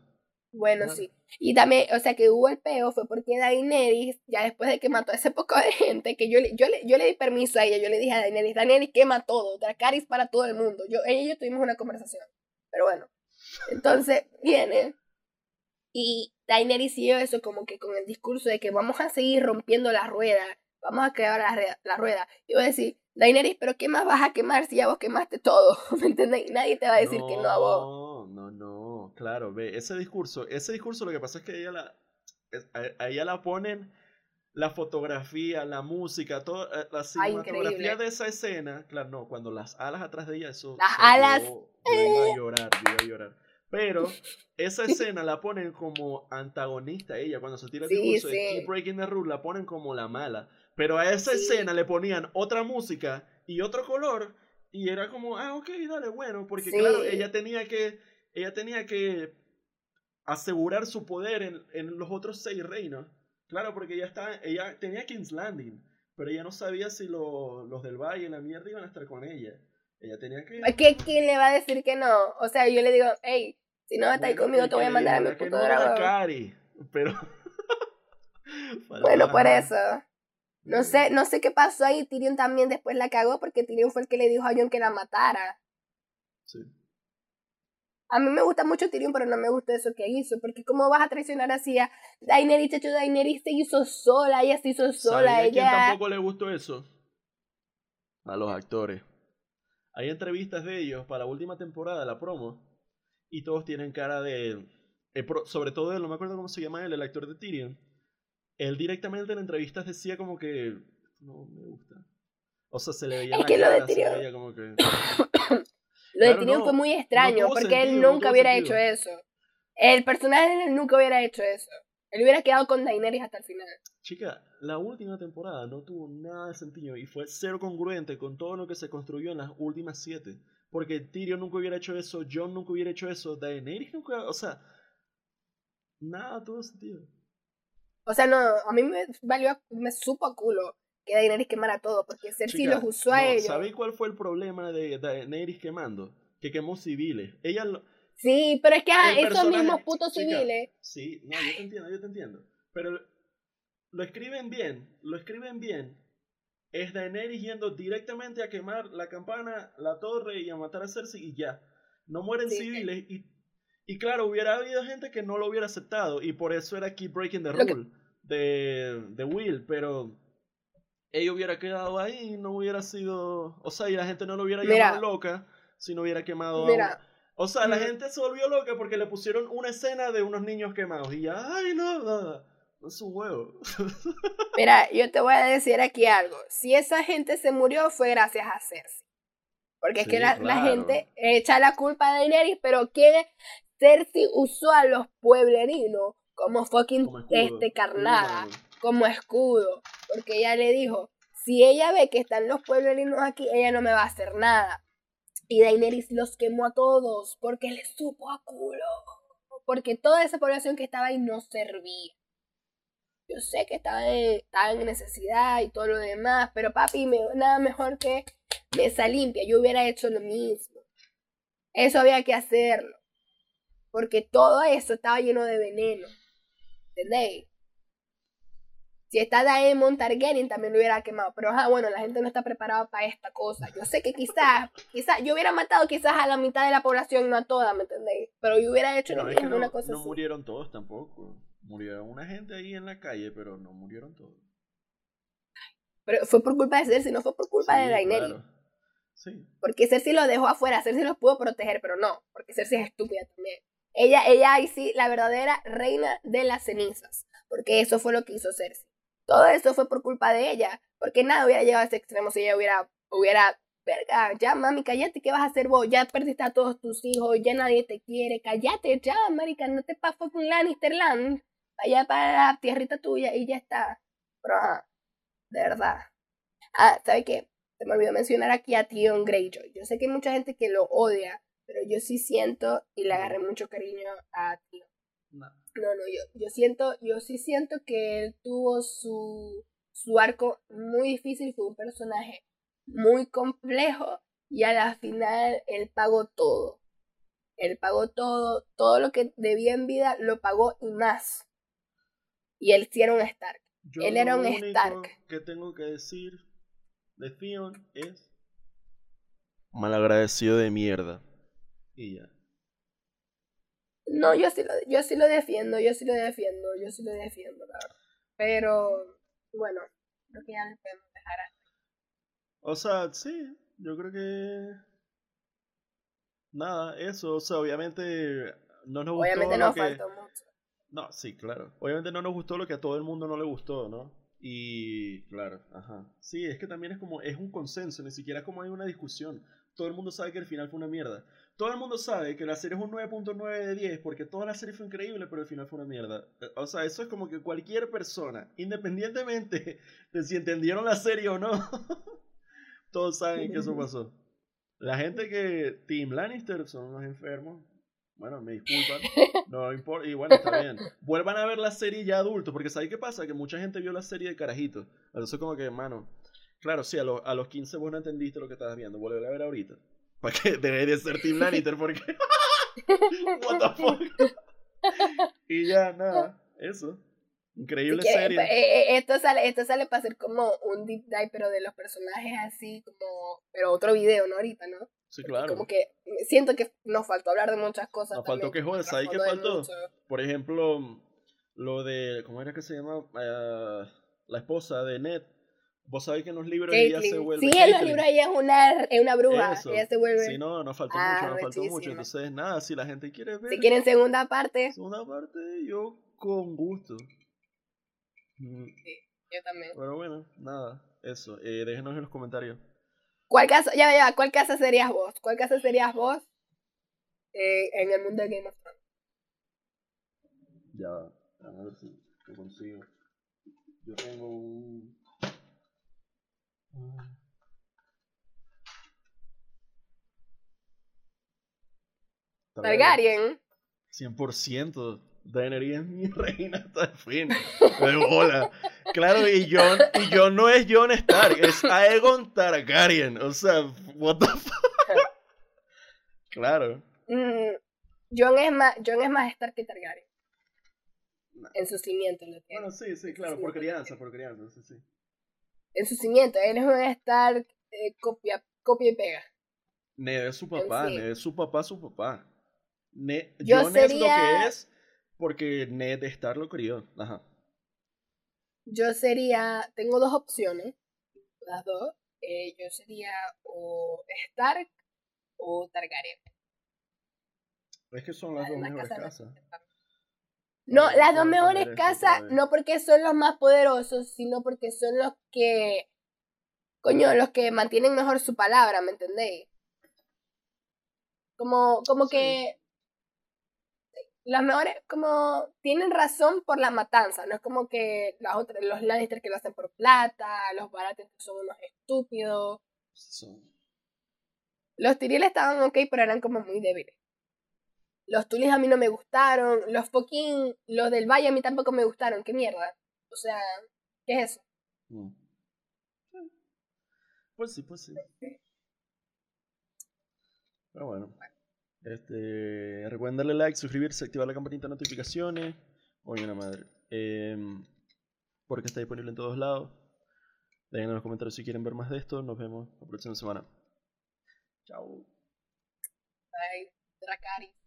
Bueno, sí. Y también, o sea, que hubo el peo fue porque Daenerys, ya después de que mató a ese poco de gente, que yo, le- yo, le, yo le di permiso a ella, yo le dije a Daenerys, Daenerys quema todo, Dracarys para todo el mundo. Yo, ella y yo tuvimos una conversación. Pero bueno, entonces viene y Daenerys siguió eso como que con el discurso de que vamos a seguir rompiendo la rueda, vamos a crear la, la rueda. Y voy a decir, Daenerys, pero ¿qué más vas a quemar si ya vos quemaste todo? ¿Me entendéis? Nadie te va a decir que no a vos. No, no, no. Claro, ve, ese discurso, ese discurso lo que pasa es que ella la, a, a ella la ponen la fotografía, la música, toda eh, la cinematografía increíble. de esa escena. Claro, no, cuando las alas atrás de ella, eso. Las alas. Yo, yo iba a llorar, yo iba a llorar. Pero esa escena la ponen como antagonista a ella. Cuando se tira el Sí, discurso de sí. Keep Breaking the Rule, la ponen como la mala. Pero a esa Sí. escena le ponían otra música y otro color. Y era como, ah, ok, dale, bueno. Porque claro, ella tenía que. Ella tenía que asegurar su poder en, en los otros seis reinos. Claro, porque ella está, ella tenía King's Landing, pero ella no sabía si lo- los del Valle, la mierda, iban a estar con ella. Ella tenía que. Que ¿quién le va a decir que no? O sea, yo le digo, hey, si no estás Bueno, conmigo te voy a mandar a mi puto no dragón. Cari, pero. Bueno, por eso. No sé, no sé qué pasó ahí. Tyrion también después la cagó porque Tyrion fue el que le dijo a Jon que la matara. Sí. A mí me gusta mucho Tyrion, pero no me gusta eso que hizo. Porque cómo vas a traicionar así a Daenerys, chacho, Daenerys se hizo sola, ella se hizo sola, ¿Sabía a quién ella... tampoco le gustó eso? A los actores. Hay entrevistas de ellos para la última temporada, la promo, y todos tienen cara de... eh, sobre todo él, no me acuerdo cómo se llama él, el actor de Tyrion. Él directamente en entrevistas decía como que... No me gusta. O sea, se le veía Es la que lo se le Tyrion- veía como que... Lo de Claro, no, fue muy extraño, porque él sentido, nunca hubiera sentido. hecho eso. El personaje de él nunca hubiera hecho eso. Él hubiera quedado con Daenerys hasta el final. Chica, la última temporada no tuvo nada de sentido y fue cero congruente con todo lo que se construyó en las últimas siete. Porque Tyrion nunca hubiera hecho eso, Jon nunca hubiera hecho eso, Daenerys nunca, o sea, nada tuvo sentido. O sea, no, a mí me valió, me supo a culo que Daenerys quemara todo, porque Cersei Chica, los usó a no, ellos. ¿Sabéis cuál fue el problema de Daenerys quemando? Que quemó civiles. Ella lo- Sí, pero es que ah, esos mismos putos chica, civiles. Sí, no, yo te entiendo, yo te entiendo. Pero lo escriben bien, lo escriben bien. Es Daenerys yendo directamente a quemar la campana, la torre y a matar a Cersei y ya. No mueren Sí, civiles y, y claro, hubiera habido gente que no lo hubiera aceptado y por eso era Keep Breaking the Rule de, de Will, pero ella hubiera quedado ahí y no hubiera sido... O sea, y la gente no lo hubiera Mira. llamado loca si no hubiera quemado a Mira, o sea, la Mm. gente se volvió loca porque le pusieron una escena de unos niños quemados. Y ya, ay, no, no, no es un huevo. mira, yo te voy a decir aquí algo. Si esa gente se murió fue gracias a Cersei. Porque es que la, la gente echa la culpa a Daenerys, pero quiere Cersei usó a los pueblerinos como fucking Como escudo. este carnada, como escudo. Porque ella le dijo, si ella ve que están los pueblerinos aquí, ella no me va a hacer nada. Y Daenerys los quemó a todos porque les supo a culo. Porque toda esa población que estaba ahí no servía. Yo sé que en, estaban en necesidad y todo lo demás, pero papi, me- nada mejor que mesa limpia. Yo hubiera hecho lo mismo. Eso había que hacerlo. Porque todo eso estaba lleno de veneno. ¿Entendéis? Si está Daemon Targaryen también lo hubiera quemado. Pero ajá, bueno, la gente no está preparada para esta cosa. Yo sé que quizás, quizás, yo hubiera matado quizás a la mitad de la población, no a toda, ¿me entendéis? Pero yo hubiera hecho lo mismo, no, una cosa no así. murieron todos tampoco. Murieron una gente ahí en la calle, pero no murieron todos. Pero fue por culpa de Cersei, no fue por culpa de Daenerys. claro. Sí. Porque Cersei lo dejó afuera, Cersei los pudo proteger, pero no, porque Cersei es estúpida también. Ella, ella ahí sí, la verdadera reina de las cenizas, porque eso fue lo que hizo Cersei. Todo eso fue por culpa de ella, porque nada hubiera llegado a ese extremo si ella hubiera, hubiera, verga, ya mami, cállate, ¿qué vas a hacer vos? Ya perdiste a todos tus hijos, ya nadie te quiere, cállate, ya, marica, no te pa' fucking Lannisterland, vaya para la tierrita tuya y ya está. Pero ajá, de verdad. Ah, ¿sabe qué? Se me olvidó mencionar aquí a Theon Greyjoy. Yo sé que hay mucha gente que lo odia, pero yo sí siento y le agarré mucho cariño a Theon. No. No, no, yo, yo siento, yo sí siento que él tuvo su, su arco muy difícil, fue un personaje muy complejo y a la final él pagó todo. Él pagó todo, todo lo que debía en vida lo pagó y más. Y él sí era un Stark. Yo Él era un único Stark. que tengo que decir de Theon es malagradecido de mierda. Y ya. No, yo sí, lo, yo sí lo defiendo, yo sí lo defiendo, yo sí lo defiendo, la verdad. Pero, bueno, creo que ya le podemos dejar así. O sea, sí, yo creo que nada, eso, o sea, obviamente no nos gustó Obviamente lo nos que faltó mucho. No, sí, claro. Obviamente no nos gustó lo que a todo el mundo no le gustó, ¿no? Y claro, ajá. Sí, es que también es como, es un consenso, ni siquiera como hay una discusión. Todo el mundo sabe que el final fue una mierda. Todo el mundo sabe que la serie es un 9.9 de 10 porque toda la serie fue increíble, pero el final fue una mierda. Eh, O sea, eso es como que cualquier persona, independientemente de si entendieron la serie o no, todos saben que eso pasó. La gente que Team Lannister son unos enfermos. Bueno, me disculpan. No importa. Y bueno, está bien. Vuelvan a ver la serie ya adulto. Porque ¿sabes qué pasa? Que mucha gente vio la serie de carajito. Entonces, como que, mano. Claro, sí, a, lo- a los 15 vos no entendiste lo que estabas viendo. Vuelve a ver ahorita. Para que de ser Team Lannister. Porque. What the fuck. y ya, nada. Eso. Increíble serie. pues, eh, eh, esto sale, esto sale para hacer como un deep dive, pero de los personajes así, como, pero otro video, ¿no? Ahorita, ¿no? Sí, Porque claro. Como que siento que nos faltó hablar de muchas cosas. Nos faltó que joder. como ¿Sabes qué trasfondo de faltó? Por ejemplo, lo de. ¿Cómo era que se llama? Eh, la esposa de Ned. Vos sabés que en los libros ella se Caitlyn. vuelve. Sí, en los Caitlyn. libros ella es una, es una bruja. Eso. Ella se vuelve. Sí, no, nos faltó Ah, mucho, nos faltó mucho. Entonces, nada, si la gente quiere ver Si quieren segunda parte, segunda parte, yo con gusto. Mm, yo también. Pero bueno, nada, eso. Eh, déjenos en los comentarios. ¿Cuál casa, ya, ya, ¿cuál casa serías vos? ¿Cuál casa serías vos eh, en el mundo de Game of Thrones? Ya, a ver si lo consigo. Yo tengo un. Targaryen. 100%. Daenerys es mi reina hasta el fin. Pero hola. Claro, y Jon, y Jon no es Jon Stark, es Aegon Targaryen. O sea, what the fuck. Claro. Mm, Jon es más, Jon es más Stark que Targaryen. En sus cimientos lo tiene. Bueno, sí, sí, claro, por crianza, por crianza, sí, sí. En sus cimientos, él es un Stark eh, copia, copia y pega. Ned es su papá, sí. Ned es su papá, su papá. Ned, Yo es lo que es porque Ned Stark lo crió. Ajá. Yo sería, tengo dos opciones, las dos. Eh, yo sería o Stark o Targaryen. Es que son las dos Las mejores casas casas. No, las dos mejores casas, no porque son los más poderosos, sino porque son los que, coño, los que mantienen mejor su palabra, ¿me entendéis? Como, como Sí. que las mejores, como tienen razón por la matanza, no es como que las otras, los Lannister que lo hacen por plata, los Baratheon que son unos estúpidos. Son- Los Tyrion estaban ok, pero eran como muy débiles. Los Tulis a mí no me gustaron, los fucking, los del Valle a mí tampoco me gustaron, qué mierda. O sea, ¿qué es eso? Mm. Pues sí, pues sí. Pero bueno. Este, recuerden darle like, suscribirse, activar la campanita de notificaciones. Oye, una madre. Em, porque está disponible en todos lados. Dejen en los comentarios si quieren ver más de esto. Nos vemos la próxima semana. Chao. Ay, Dracarys.